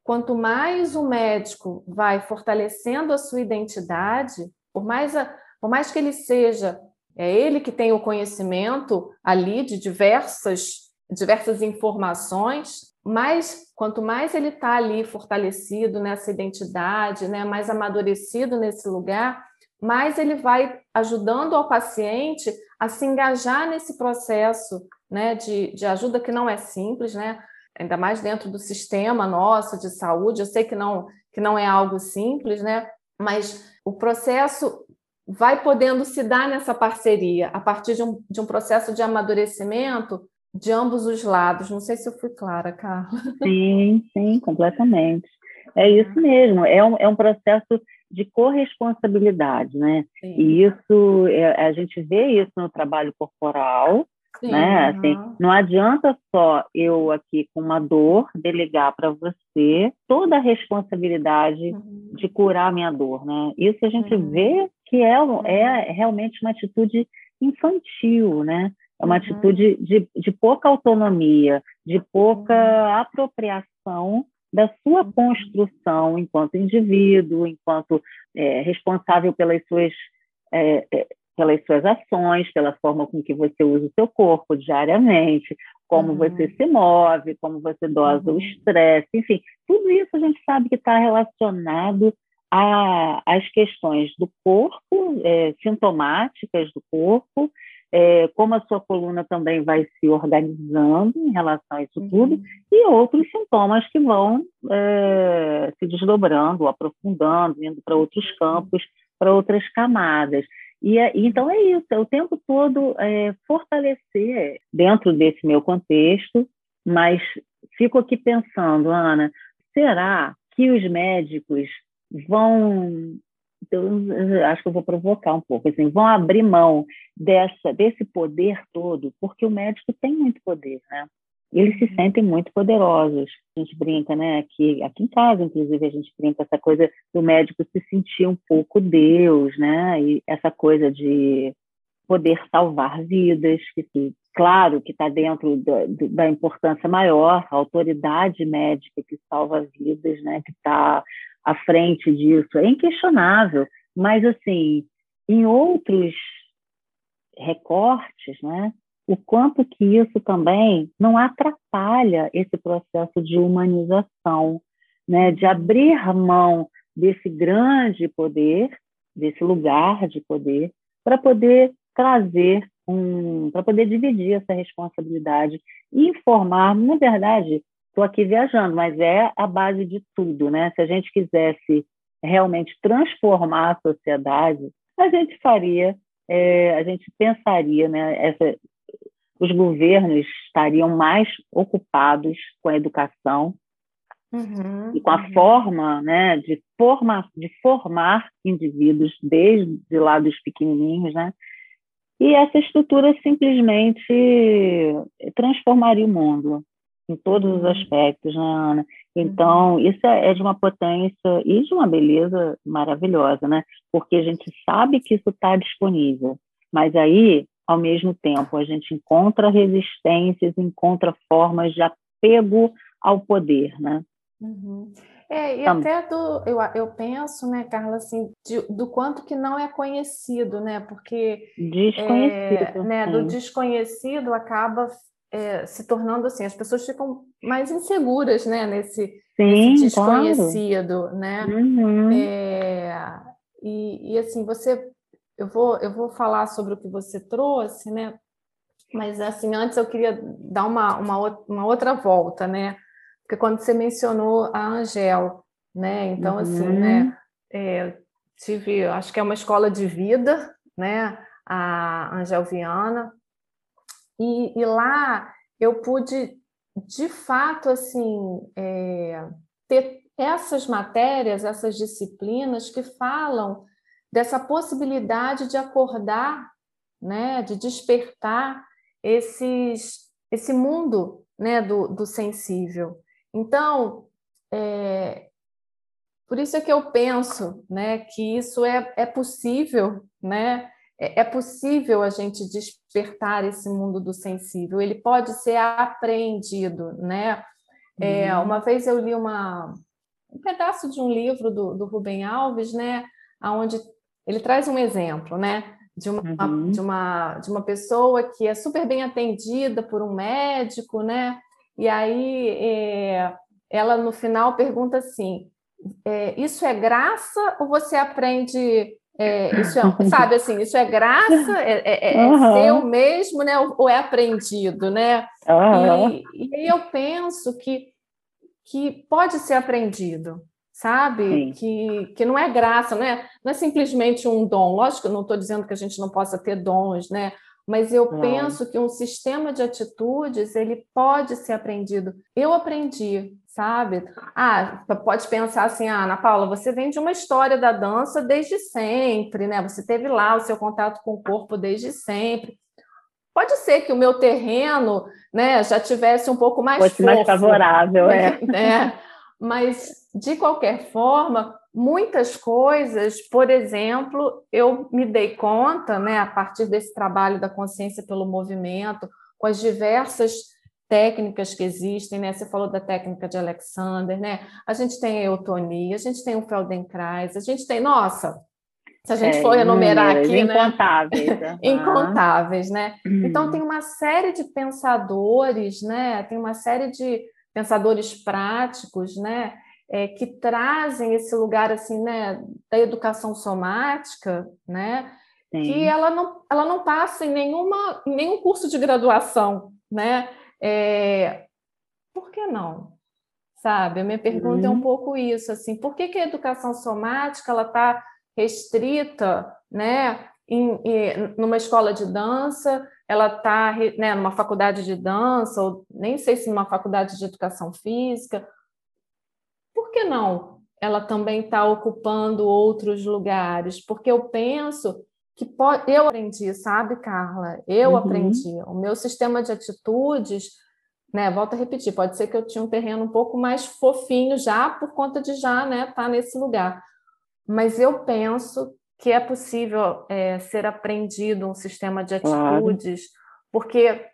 quanto mais o médico vai fortalecendo a sua identidade, por mais, a, por mais que ele seja, é ele que tem o conhecimento ali de diversas, diversas informações, mas quanto mais ele está ali fortalecido nessa identidade, né, mais amadurecido nesse lugar, mais ele vai ajudando ao paciente a se engajar nesse processo né, de, de ajuda que não é simples, né? ainda mais dentro do sistema nosso de saúde. Eu sei que não, que não é algo simples, né? mas o processo vai podendo se dar nessa parceria a partir de um, de um processo de amadurecimento de ambos os lados. Não sei se eu fui clara, Carla. Sim, sim, completamente. É isso mesmo, é um, é um processo de corresponsabilidade, né? Sim. E isso, é, a gente vê isso no trabalho corporal, Sim, né? Assim, não adianta só eu aqui com uma dor delegar para você toda a responsabilidade uhum. de curar a minha dor, né? Isso a gente uhum. vê que é, é realmente uma atitude infantil, né? É uma uhum. atitude de, de pouca autonomia, de pouca uhum. apropriação da sua uhum. construção enquanto indivíduo, enquanto é, responsável pelas suas é pelas suas ações, pela forma com que você usa o seu corpo diariamente, como uhum. você se move, como você dosa uhum. o estresse, enfim, tudo isso a gente sabe que está relacionado às questões do corpo, é, sintomáticas do corpo, é, como a sua coluna também vai se organizando em relação a isso uhum. tudo, e outros sintomas que vão é, se desdobrando, aprofundando, indo para outros uhum. campos, para outras camadas. E, é, então é isso, é o tempo todo é, fortalecer dentro desse meu contexto, mas fico aqui pensando, Ana, será que os médicos vão acho que eu vou provocar um pouco, assim, vão abrir mão dessa, desse poder todo, porque o médico tem muito poder, né? Eles se sentem muito poderosos. A gente brinca, né? Aqui, aqui em casa, inclusive, a gente brinca essa coisa do médico se sentir um pouco Deus, né? E essa coisa de poder salvar vidas, que, que claro que está dentro da, da, importância maior, a autoridade médica que salva vidas, né? Que está à frente disso, é inquestionável. Mas assim, em outros recortes, né? O quanto que isso também não atrapalha esse processo de humanização, né, de abrir mão desse grande poder, desse lugar de poder, para poder trazer um, para poder dividir essa responsabilidade e informar, na verdade, estou aqui viajando, mas é a base de tudo, né? Se a gente quisesse realmente transformar a sociedade, a gente faria, é, a gente pensaria, né? Essa, os governos estariam mais ocupados com a educação uhum, e com a uhum. forma né, de, forma, de formar indivíduos desde lá dos pequenininhos, né? E essa estrutura simplesmente transformaria o mundo em todos os uhum. aspectos, né, Ana? Então, uhum. isso é, é de uma potência e de uma beleza maravilhosa, né? Porque a gente sabe que isso está disponível, mas aí ao mesmo tempo. A gente encontra resistências, encontra formas de apego ao poder, né? Uhum. É, e até do, eu, eu penso, né, Carla, assim, de, do quanto que não é conhecido, né? Porque desconhecido, é, né, do desconhecido acaba é, se tornando assim, as pessoas ficam mais inseguras, né, nesse, sim, nesse desconhecido, claro. né? Uhum. É, e, e assim, você, eu vou, eu vou falar sobre o que você trouxe, né? Mas assim, antes eu queria dar uma, uma, uma outra volta, né? Porque quando você mencionou a Angel, né? Então, uhum. assim, né? É, tive, acho que é uma escola de vida, né? A Angel Viana. E, e lá eu pude, de fato, assim, é, ter essas matérias, essas disciplinas que falam dessa possibilidade de acordar, né? De despertar esses, esse mundo né, do, do sensível. Então, é, por isso é que eu penso né, que isso é, é possível, né? É, é possível a gente despertar esse mundo do sensível, ele pode ser apreendido, né? É, uhum. uma vez eu li uma, um pedaço de um livro do, do Rubem Alves, né? Onde ele traz um exemplo, né? De uma, uhum. de, uma, de uma pessoa que é super bem atendida por um médico, né? E aí é, ela no final pergunta assim: é, isso é graça ou você aprende? É, isso é, sabe assim, isso é graça, é, é, uhum. seu mesmo, né? Ou é aprendido, né? Uhum. E, e aí eu penso que, que pode ser aprendido, sabe? Que, que não é graça, não é, não é simplesmente um dom. Lógico, eu não estou dizendo que a gente não possa ter dons, né? mas eu não. penso que um sistema de atitudes ele pode ser aprendido. Eu aprendi, sabe? Ah, pode pensar assim, ah, Ana Paula, você vem de uma história da dança desde sempre, né? Você teve lá o seu contato com o corpo desde sempre. Pode ser que o meu terreno, né, já tivesse um pouco mais Fosse mais favorável, é. Né? Mas de qualquer forma, muitas coisas, por exemplo, eu me dei conta, né, a partir desse trabalho da consciência pelo movimento, com as diversas técnicas que existem, né? Você falou da técnica de Alexander, né? A gente tem a eutonia, a gente tem o Feldenkrais, a gente tem, nossa, se a gente é, for enumerar aqui, né? incontáveis, né? incontáveis, né? Uhum. Então tem uma série de pensadores, né? Tem uma série de pensadores práticos, né? É, que trazem esse lugar assim, né, da educação somática, né, Sim. que ela não, ela não passa em nenhuma, em nenhum curso de graduação, né? É, por que não? Sabe, a minha pergunta uhum. é um pouco isso, assim, por que, que a educação somática ela está restrita, né, em, em, numa escola de dança, ela está né, numa faculdade de dança, ou nem sei se numa faculdade de educação física, por que não ela também está ocupando outros lugares? Porque eu penso que pode... eu aprendi, sabe, Carla? Eu uhum. aprendi. O meu sistema de atitudes, né? Volto a repetir, pode ser que eu tinha um terreno um pouco mais fofinho já por conta de já, né, estar tá nesse lugar. Mas eu penso que é possível é, ser aprendido um sistema de atitudes, claro. porque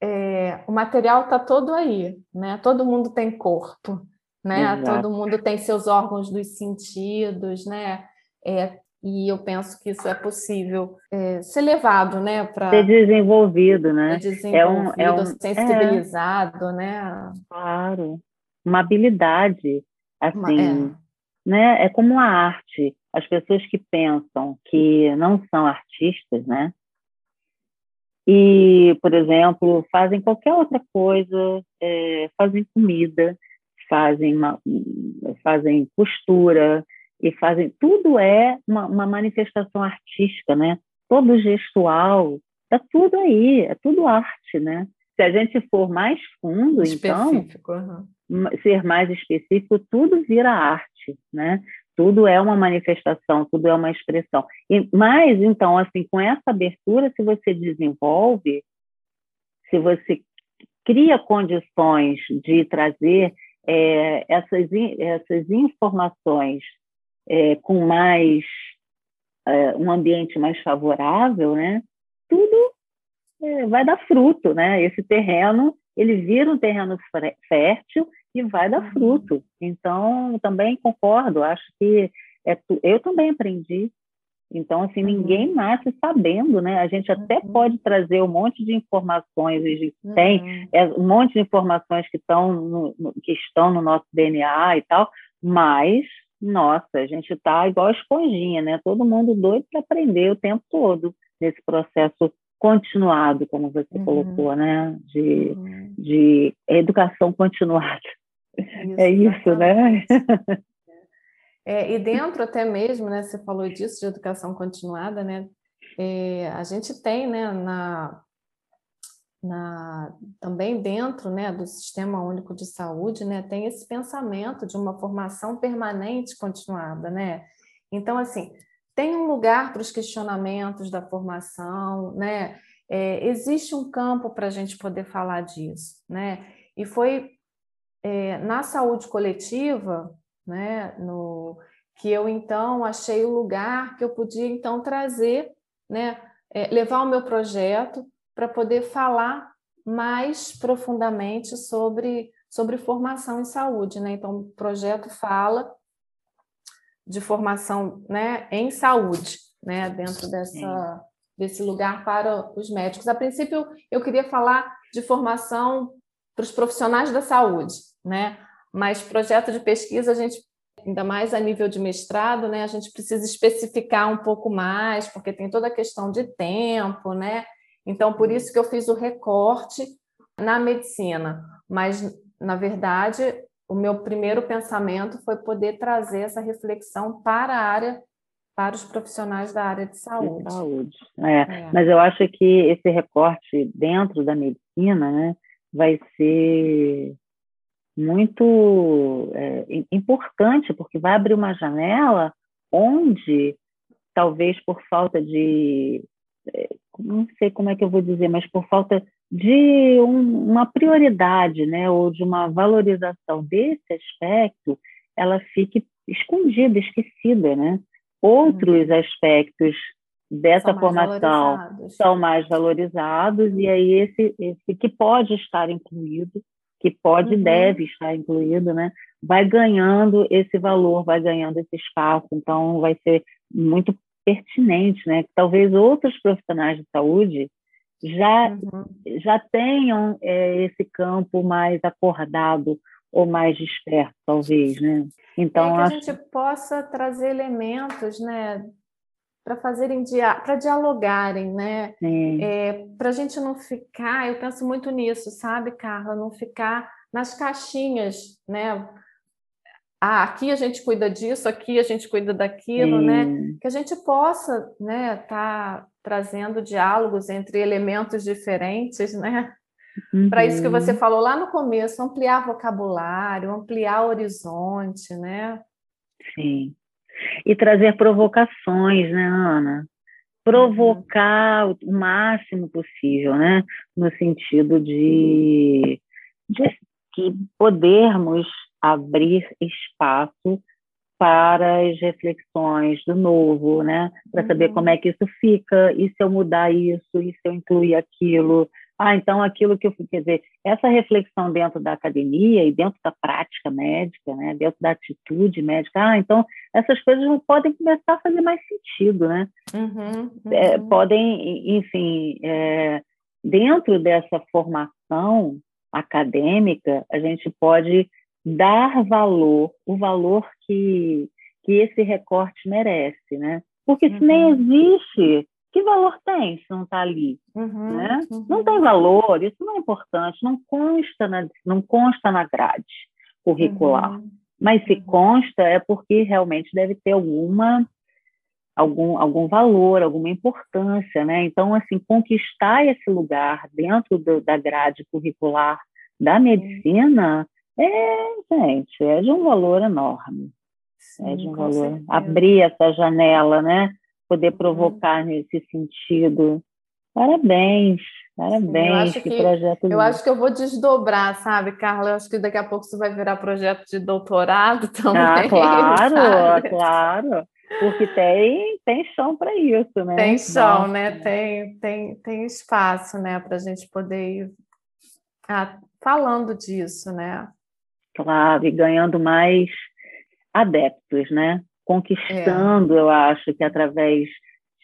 é, o material está todo aí, né? Todo mundo tem corpo né? Exato. Todo mundo tem seus órgãos dos sentidos, né? É, e eu penso que isso é possível é, ser levado, né, para ser desenvolvido, né? Desenvolvido, é um, é um, sensibilizado, é, né? Claro, uma habilidade, assim, é. né? É como a arte. As pessoas que pensam que não são artistas, né? E, por exemplo, fazem qualquer outra coisa, é, fazem comida, fazem, uma, fazem costura e fazem tudo é uma, uma manifestação artística, né? Todo gestual, tá tudo aí, é tudo arte, né? Se a gente for mais fundo, então, específico, então, uhum. ser mais específico, tudo vira arte, né? Tudo é uma manifestação, tudo é uma expressão. E, mas, então, assim, com essa abertura, se você desenvolve, se você cria condições de trazer é, essas, essas informações é, com mais é, um ambiente mais favorável, né? Tudo é, vai dar fruto, né? Esse terreno ele vira um terreno fértil e vai dar uhum. fruto. Então, também concordo, acho que é eu também aprendi. Então, assim, uhum. ninguém nasce sabendo, né? A gente até uhum. pode trazer um monte de informações, a gente uhum. tem é, um monte de informações que estão no, no, que estão no nosso DNA e tal, mas, nossa, a gente está igual a esponjinha, né? Todo mundo doido para aprender o tempo todo nesse processo continuado, como você uhum. colocou, né? De, uhum. de educação continuada. Isso, é isso, né? É, e dentro até mesmo, né? Você falou disso de educação continuada, né? É, a gente tem, né? Na, na, também dentro né, do Sistema Único de Saúde, né, tem esse pensamento de uma formação permanente continuada, né? Então, assim, tem um lugar para os questionamentos da formação, né? É, existe um campo para a gente poder falar disso, né? E foi é, na saúde coletiva, né, no, que eu então achei o lugar que eu podia então trazer, né, é, levar o meu projeto para poder falar mais profundamente sobre, sobre formação em saúde, né? Então o projeto fala de formação, né, em saúde, né, dentro dessa desse lugar para os médicos. A princípio eu queria falar de formação para os profissionais da saúde, né? Mas projeto de pesquisa a gente ainda mais a nível de mestrado, né? A gente precisa especificar um pouco mais, porque tem toda a questão de tempo, né? Então por isso que eu fiz o recorte na medicina, mas na verdade o meu primeiro pensamento foi poder trazer essa reflexão para a área para os profissionais da área de saúde. De saúde. É, é. Mas eu acho que esse recorte dentro da medicina, né, vai ser muito é, importante, porque vai abrir uma janela onde, talvez por falta de. É, não sei como é que eu vou dizer, mas por falta de um, uma prioridade, né, ou de uma valorização desse aspecto, ela fique escondida, esquecida, né? Outros uhum. aspectos dessa são formação são mais valorizados e aí esse, esse que pode estar incluído, que pode e uhum. deve estar incluído, né, vai ganhando esse valor, vai ganhando esse espaço, então vai ser muito pertinente, né, que talvez outros profissionais de saúde já uhum. já tenham é, esse campo mais acordado ou mais desperto, talvez, né? Então é que acho... a gente possa trazer elementos, né, para fazerem para dialogarem, né? É, para a gente não ficar, eu penso muito nisso, sabe, Carla, não ficar nas caixinhas, né? Ah, aqui a gente cuida disso, aqui a gente cuida daquilo, né? Que a gente possa, né, tá trazendo diálogos entre elementos diferentes, né? Uhum. Para isso que você uhum. falou lá no começo, ampliar vocabulário, ampliar horizonte, né? Sim. E trazer provocações, né, Ana? Provocar uhum. o máximo possível, né? No sentido de, de que podermos abrir espaço para as reflexões do novo, né? Para saber como é que isso fica, e se eu mudar isso, e se eu incluir aquilo, ah, então aquilo que eu quer dizer, essa reflexão dentro da academia e dentro da prática médica, né, dentro da atitude médica, ah, então essas coisas podem começar a fazer mais sentido, né? Uhum, uhum. É, podem, enfim, é, dentro dessa formação acadêmica, a gente pode dar valor, o valor que, que esse recorte merece, né? Porque se nem uhum. existe, que valor tem se não está ali? Uhum, né? Uhum. Não tem valor, isso não é importante, não consta na, não consta na grade curricular. Uhum. Mas se uhum. consta é porque realmente deve ter alguma algum, algum valor, alguma importância, né? Então, assim, conquistar esse lugar dentro do, da grade curricular da medicina é, gente, é de um valor enorme. Sim, é de um valor. Certeza. Abrir essa janela, né? Poder uhum. provocar nesse sentido. Parabéns, parabéns, que, que, projeto lindo. Eu acho que eu vou desdobrar, sabe, Carla? Eu acho que daqui a pouco isso vai virar projeto de doutorado também. Ah, claro, sabe? claro. Porque tem, tem chão para isso, né? Tem chão, Nossa. né? Tem, tem, tem espaço, né, para a gente poder ir Ah, falando disso, né? Claro, e ganhando mais adeptos, né? Conquistando, é. eu acho que através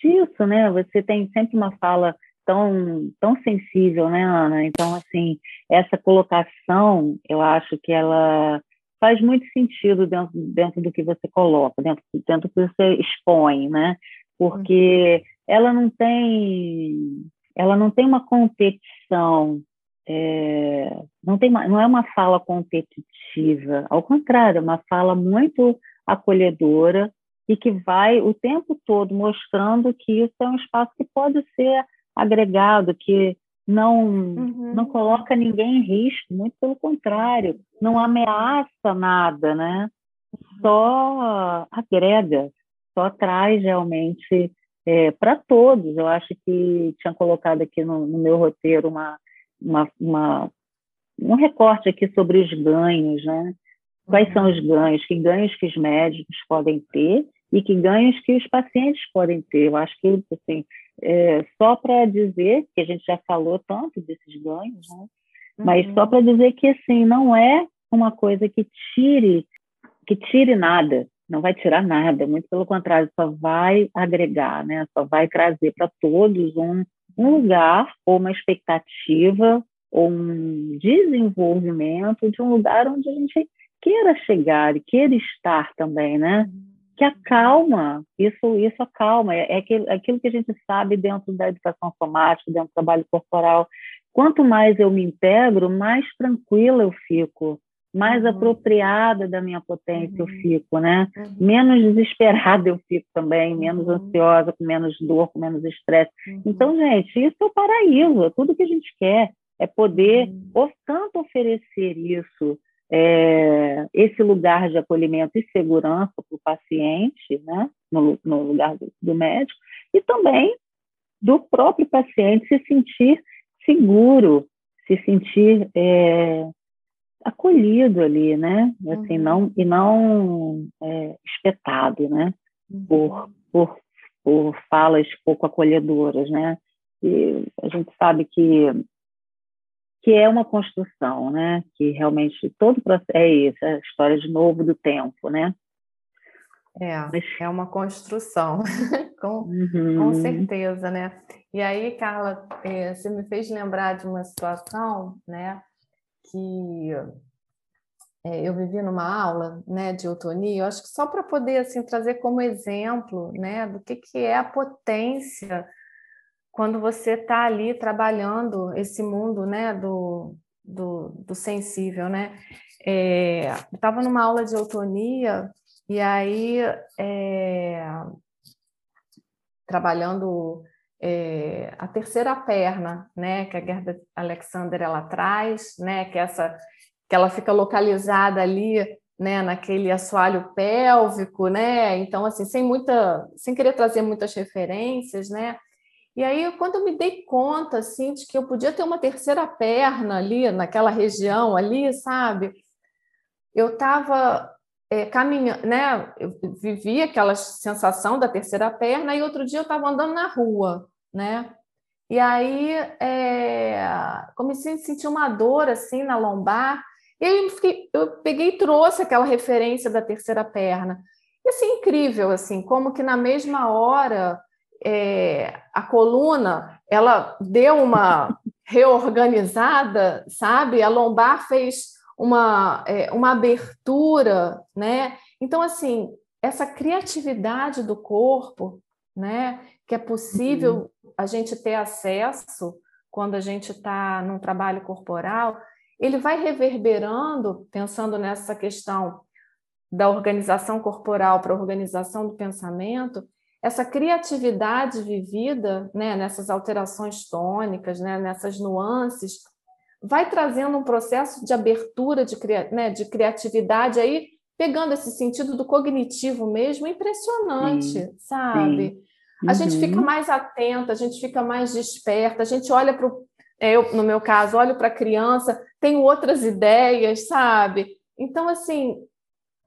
disso, né? Você tem sempre uma fala tão, tão sensível, né, Ana? Então, assim, essa colocação, eu acho que ela faz muito sentido dentro, dentro do que você coloca, dentro, dentro do que você expõe, né? Porque uhum. ela não tem ela não tem uma competição, é, não, tem uma, não é uma fala competitiva, ao contrário, é uma fala muito acolhedora e que vai o tempo todo mostrando que isso é um espaço que pode ser agregado, que não, uhum. não coloca ninguém em risco, muito pelo contrário, não ameaça nada, né? Só agrega, só traz realmente é, para todos. Eu acho que tinha colocado aqui no, no meu roteiro uma, uma, uma, um recorte aqui sobre os ganhos, né? Quais são os ganhos? Que ganhos que os médicos podem ter e que ganhos que os pacientes podem ter. Eu acho que, assim, é, só para dizer, que a gente já falou tanto desses ganhos, né? mas uhum. só para dizer que, assim, não é uma coisa que tire, que tire nada, não vai tirar nada, muito pelo contrário, só vai agregar, né? Só vai trazer para todos um, um lugar ou uma expectativa ou um desenvolvimento de um lugar onde a gente queira chegar e queira estar também, né? Que acalma, isso, isso acalma, é, é aquilo, é aquilo que a gente sabe dentro da educação somática, dentro do trabalho corporal. Quanto mais eu me integro, mais tranquila eu fico, mais uhum. apropriada da minha potência uhum. eu fico, né? Uhum. Menos desesperada eu fico também, menos uhum. ansiosa, com menos dor, com menos estresse. Uhum. Então, gente, isso é o paraíso, é tudo que a gente quer, é poder uhum. tanto oferecer isso, é, esse lugar de acolhimento e segurança para o paciente, né? No, no lugar do, do médico, e também do próprio paciente se sentir seguro, se sentir é, acolhido ali, né? Assim, uhum. não e não é, espetado, né? Uhum. Por, por, por falas pouco acolhedoras, né? E a gente sabe que que é uma construção, né? Que realmente todo o processo é isso, é a história de novo do tempo, né? É, é uma construção, com, uhum. com certeza, né? E aí, Carla, é, você me fez lembrar de uma situação, né? que é, eu vivi numa aula né, de eutonia, eu acho que só para poder assim, trazer como exemplo né, do que, que é a potência quando você está ali trabalhando esse mundo né, do, do, do sensível. Né? É, estava numa aula de eutonia e aí é, trabalhando é, a terceira perna, né, que a Gerda Alexander ela traz, né, que é essa que ela fica localizada ali, né, naquele assoalho pélvico, né? Então assim, sem muita, sem querer trazer muitas referências, né? E aí quando eu me dei conta assim de que eu podia ter uma terceira perna ali naquela região ali, sabe? Eu estava é, caminhando, né? Eu vivi aquela sensação da terceira perna e outro dia eu estava andando na rua, né? E aí é, comecei a sentir uma dor assim na lombar. E aí eu, fiquei, eu peguei e trouxe aquela referência da terceira perna. E assim, incrível, assim, como que na mesma hora é, a coluna ela deu uma reorganizada, sabe? A lombar fez uma, é, uma abertura, né? Então, assim, essa criatividade do corpo, né? Que é possível uhum. a gente ter acesso quando a gente está num trabalho corporal, ele vai reverberando, pensando nessa questão da organização corporal para a organização do pensamento, essa criatividade vivida né, nessas alterações tônicas, né, nessas nuances, vai trazendo um processo de abertura, de, né, de criatividade, aí pegando esse sentido do cognitivo mesmo, impressionante, sim, sabe? Sim. Uhum. A gente fica uhum. mais atenta, a gente fica mais desperta, a gente olha para o. É, eu, no meu caso, olho para a criança, tenho outras ideias, sabe? Então, assim,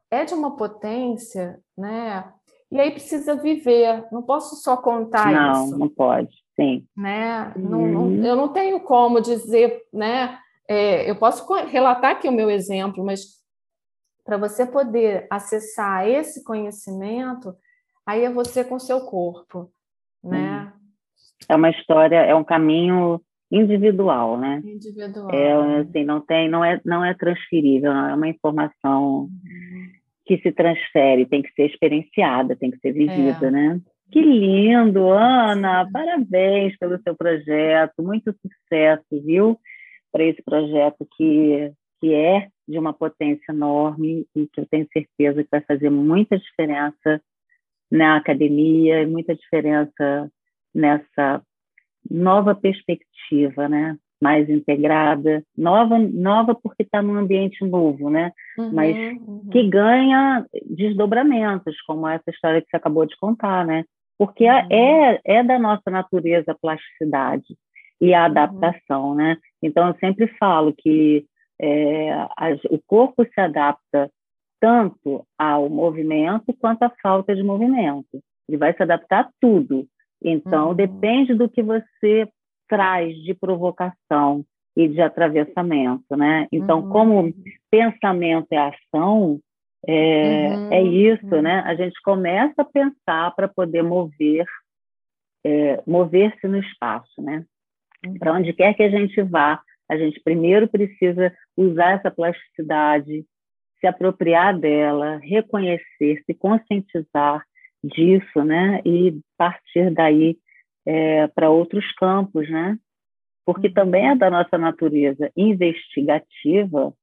é de uma potência, né? E aí precisa viver, não posso só contar não, isso. Não, não pode. Sim. Né? Uhum. Não, não, uhum. eu não tenho como dizer, né? é, eu posso relatar aqui o meu exemplo, mas para você poder acessar esse conhecimento, aí é você com seu corpo, né? É uma história, é um caminho individual, né? Individual. É, assim, não tem, não é, não é transferível, não é uma informação uhum. Que se transfere, tem que ser experienciada, tem que ser vivida, é. né? Que lindo, Ana! Parabéns pelo seu projeto, muito sucesso, viu? Para esse projeto que, que é de uma potência enorme e que eu tenho certeza que vai fazer muita diferença na academia, muita diferença nessa nova perspectiva, né? Mais integrada, nova, nova porque está num ambiente novo, né? Uhum, Mas uhum. que ganha desdobramentos, como essa história que você acabou de contar, né? Porque uhum. é, é da nossa natureza a plasticidade e a uhum. adaptação, né? Então eu sempre falo que é, o corpo se adapta tanto ao movimento quanto à falta de movimento. Ele vai se adaptar a tudo. Então, uhum. depende do que você traz de provocação e de atravessamento, né? Então, uhum. como pensamento é ação, é, uhum. é isso, né? A gente começa a pensar para poder mover, é, mover-se no espaço, né? Para onde quer que a gente vá, a gente primeiro precisa usar essa plasticidade, se apropriar dela, reconhecer, se conscientizar disso, né? E partir daí é, para outros campos, né? Porque uhum. também é da nossa natureza investigativa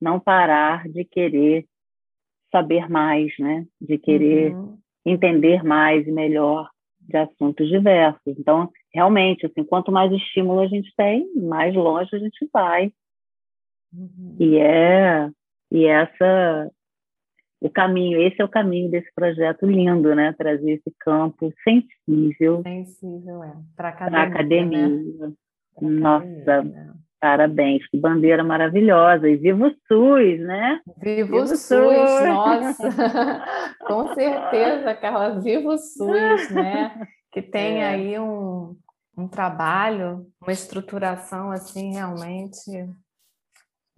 não parar de querer saber mais, né? De querer uhum. entender mais e melhor de assuntos diversos. Então, realmente, assim, quanto mais estímulo a gente tem, mais longe a gente vai. Uhum. E é e essa o caminho, esse é o caminho desse projeto lindo, né? Trazer esse campo sensível. Sensível, é. Para a academia. Né? Nossa, academia. parabéns, que bandeira maravilhosa. E viva o SUS, né? Viva, viva o SUS, SUS, nossa. Com certeza, Carla, viva o SUS, né? Que tem é. aí um, um trabalho, uma estruturação assim realmente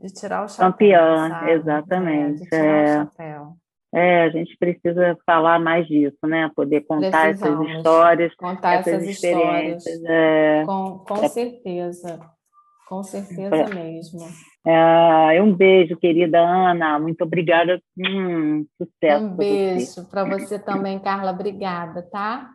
de tirar o chapéu. Campeã, sabe? exatamente. É, é, a gente precisa falar mais disso, né? Poder contar essas histórias, contar essas, essas experiências. É, com, com é, certeza, com certeza é, mesmo. É, um beijo, querida Ana. Muito obrigada. Hum, sucesso. Um beijo para você também, Carla. Obrigada, tá?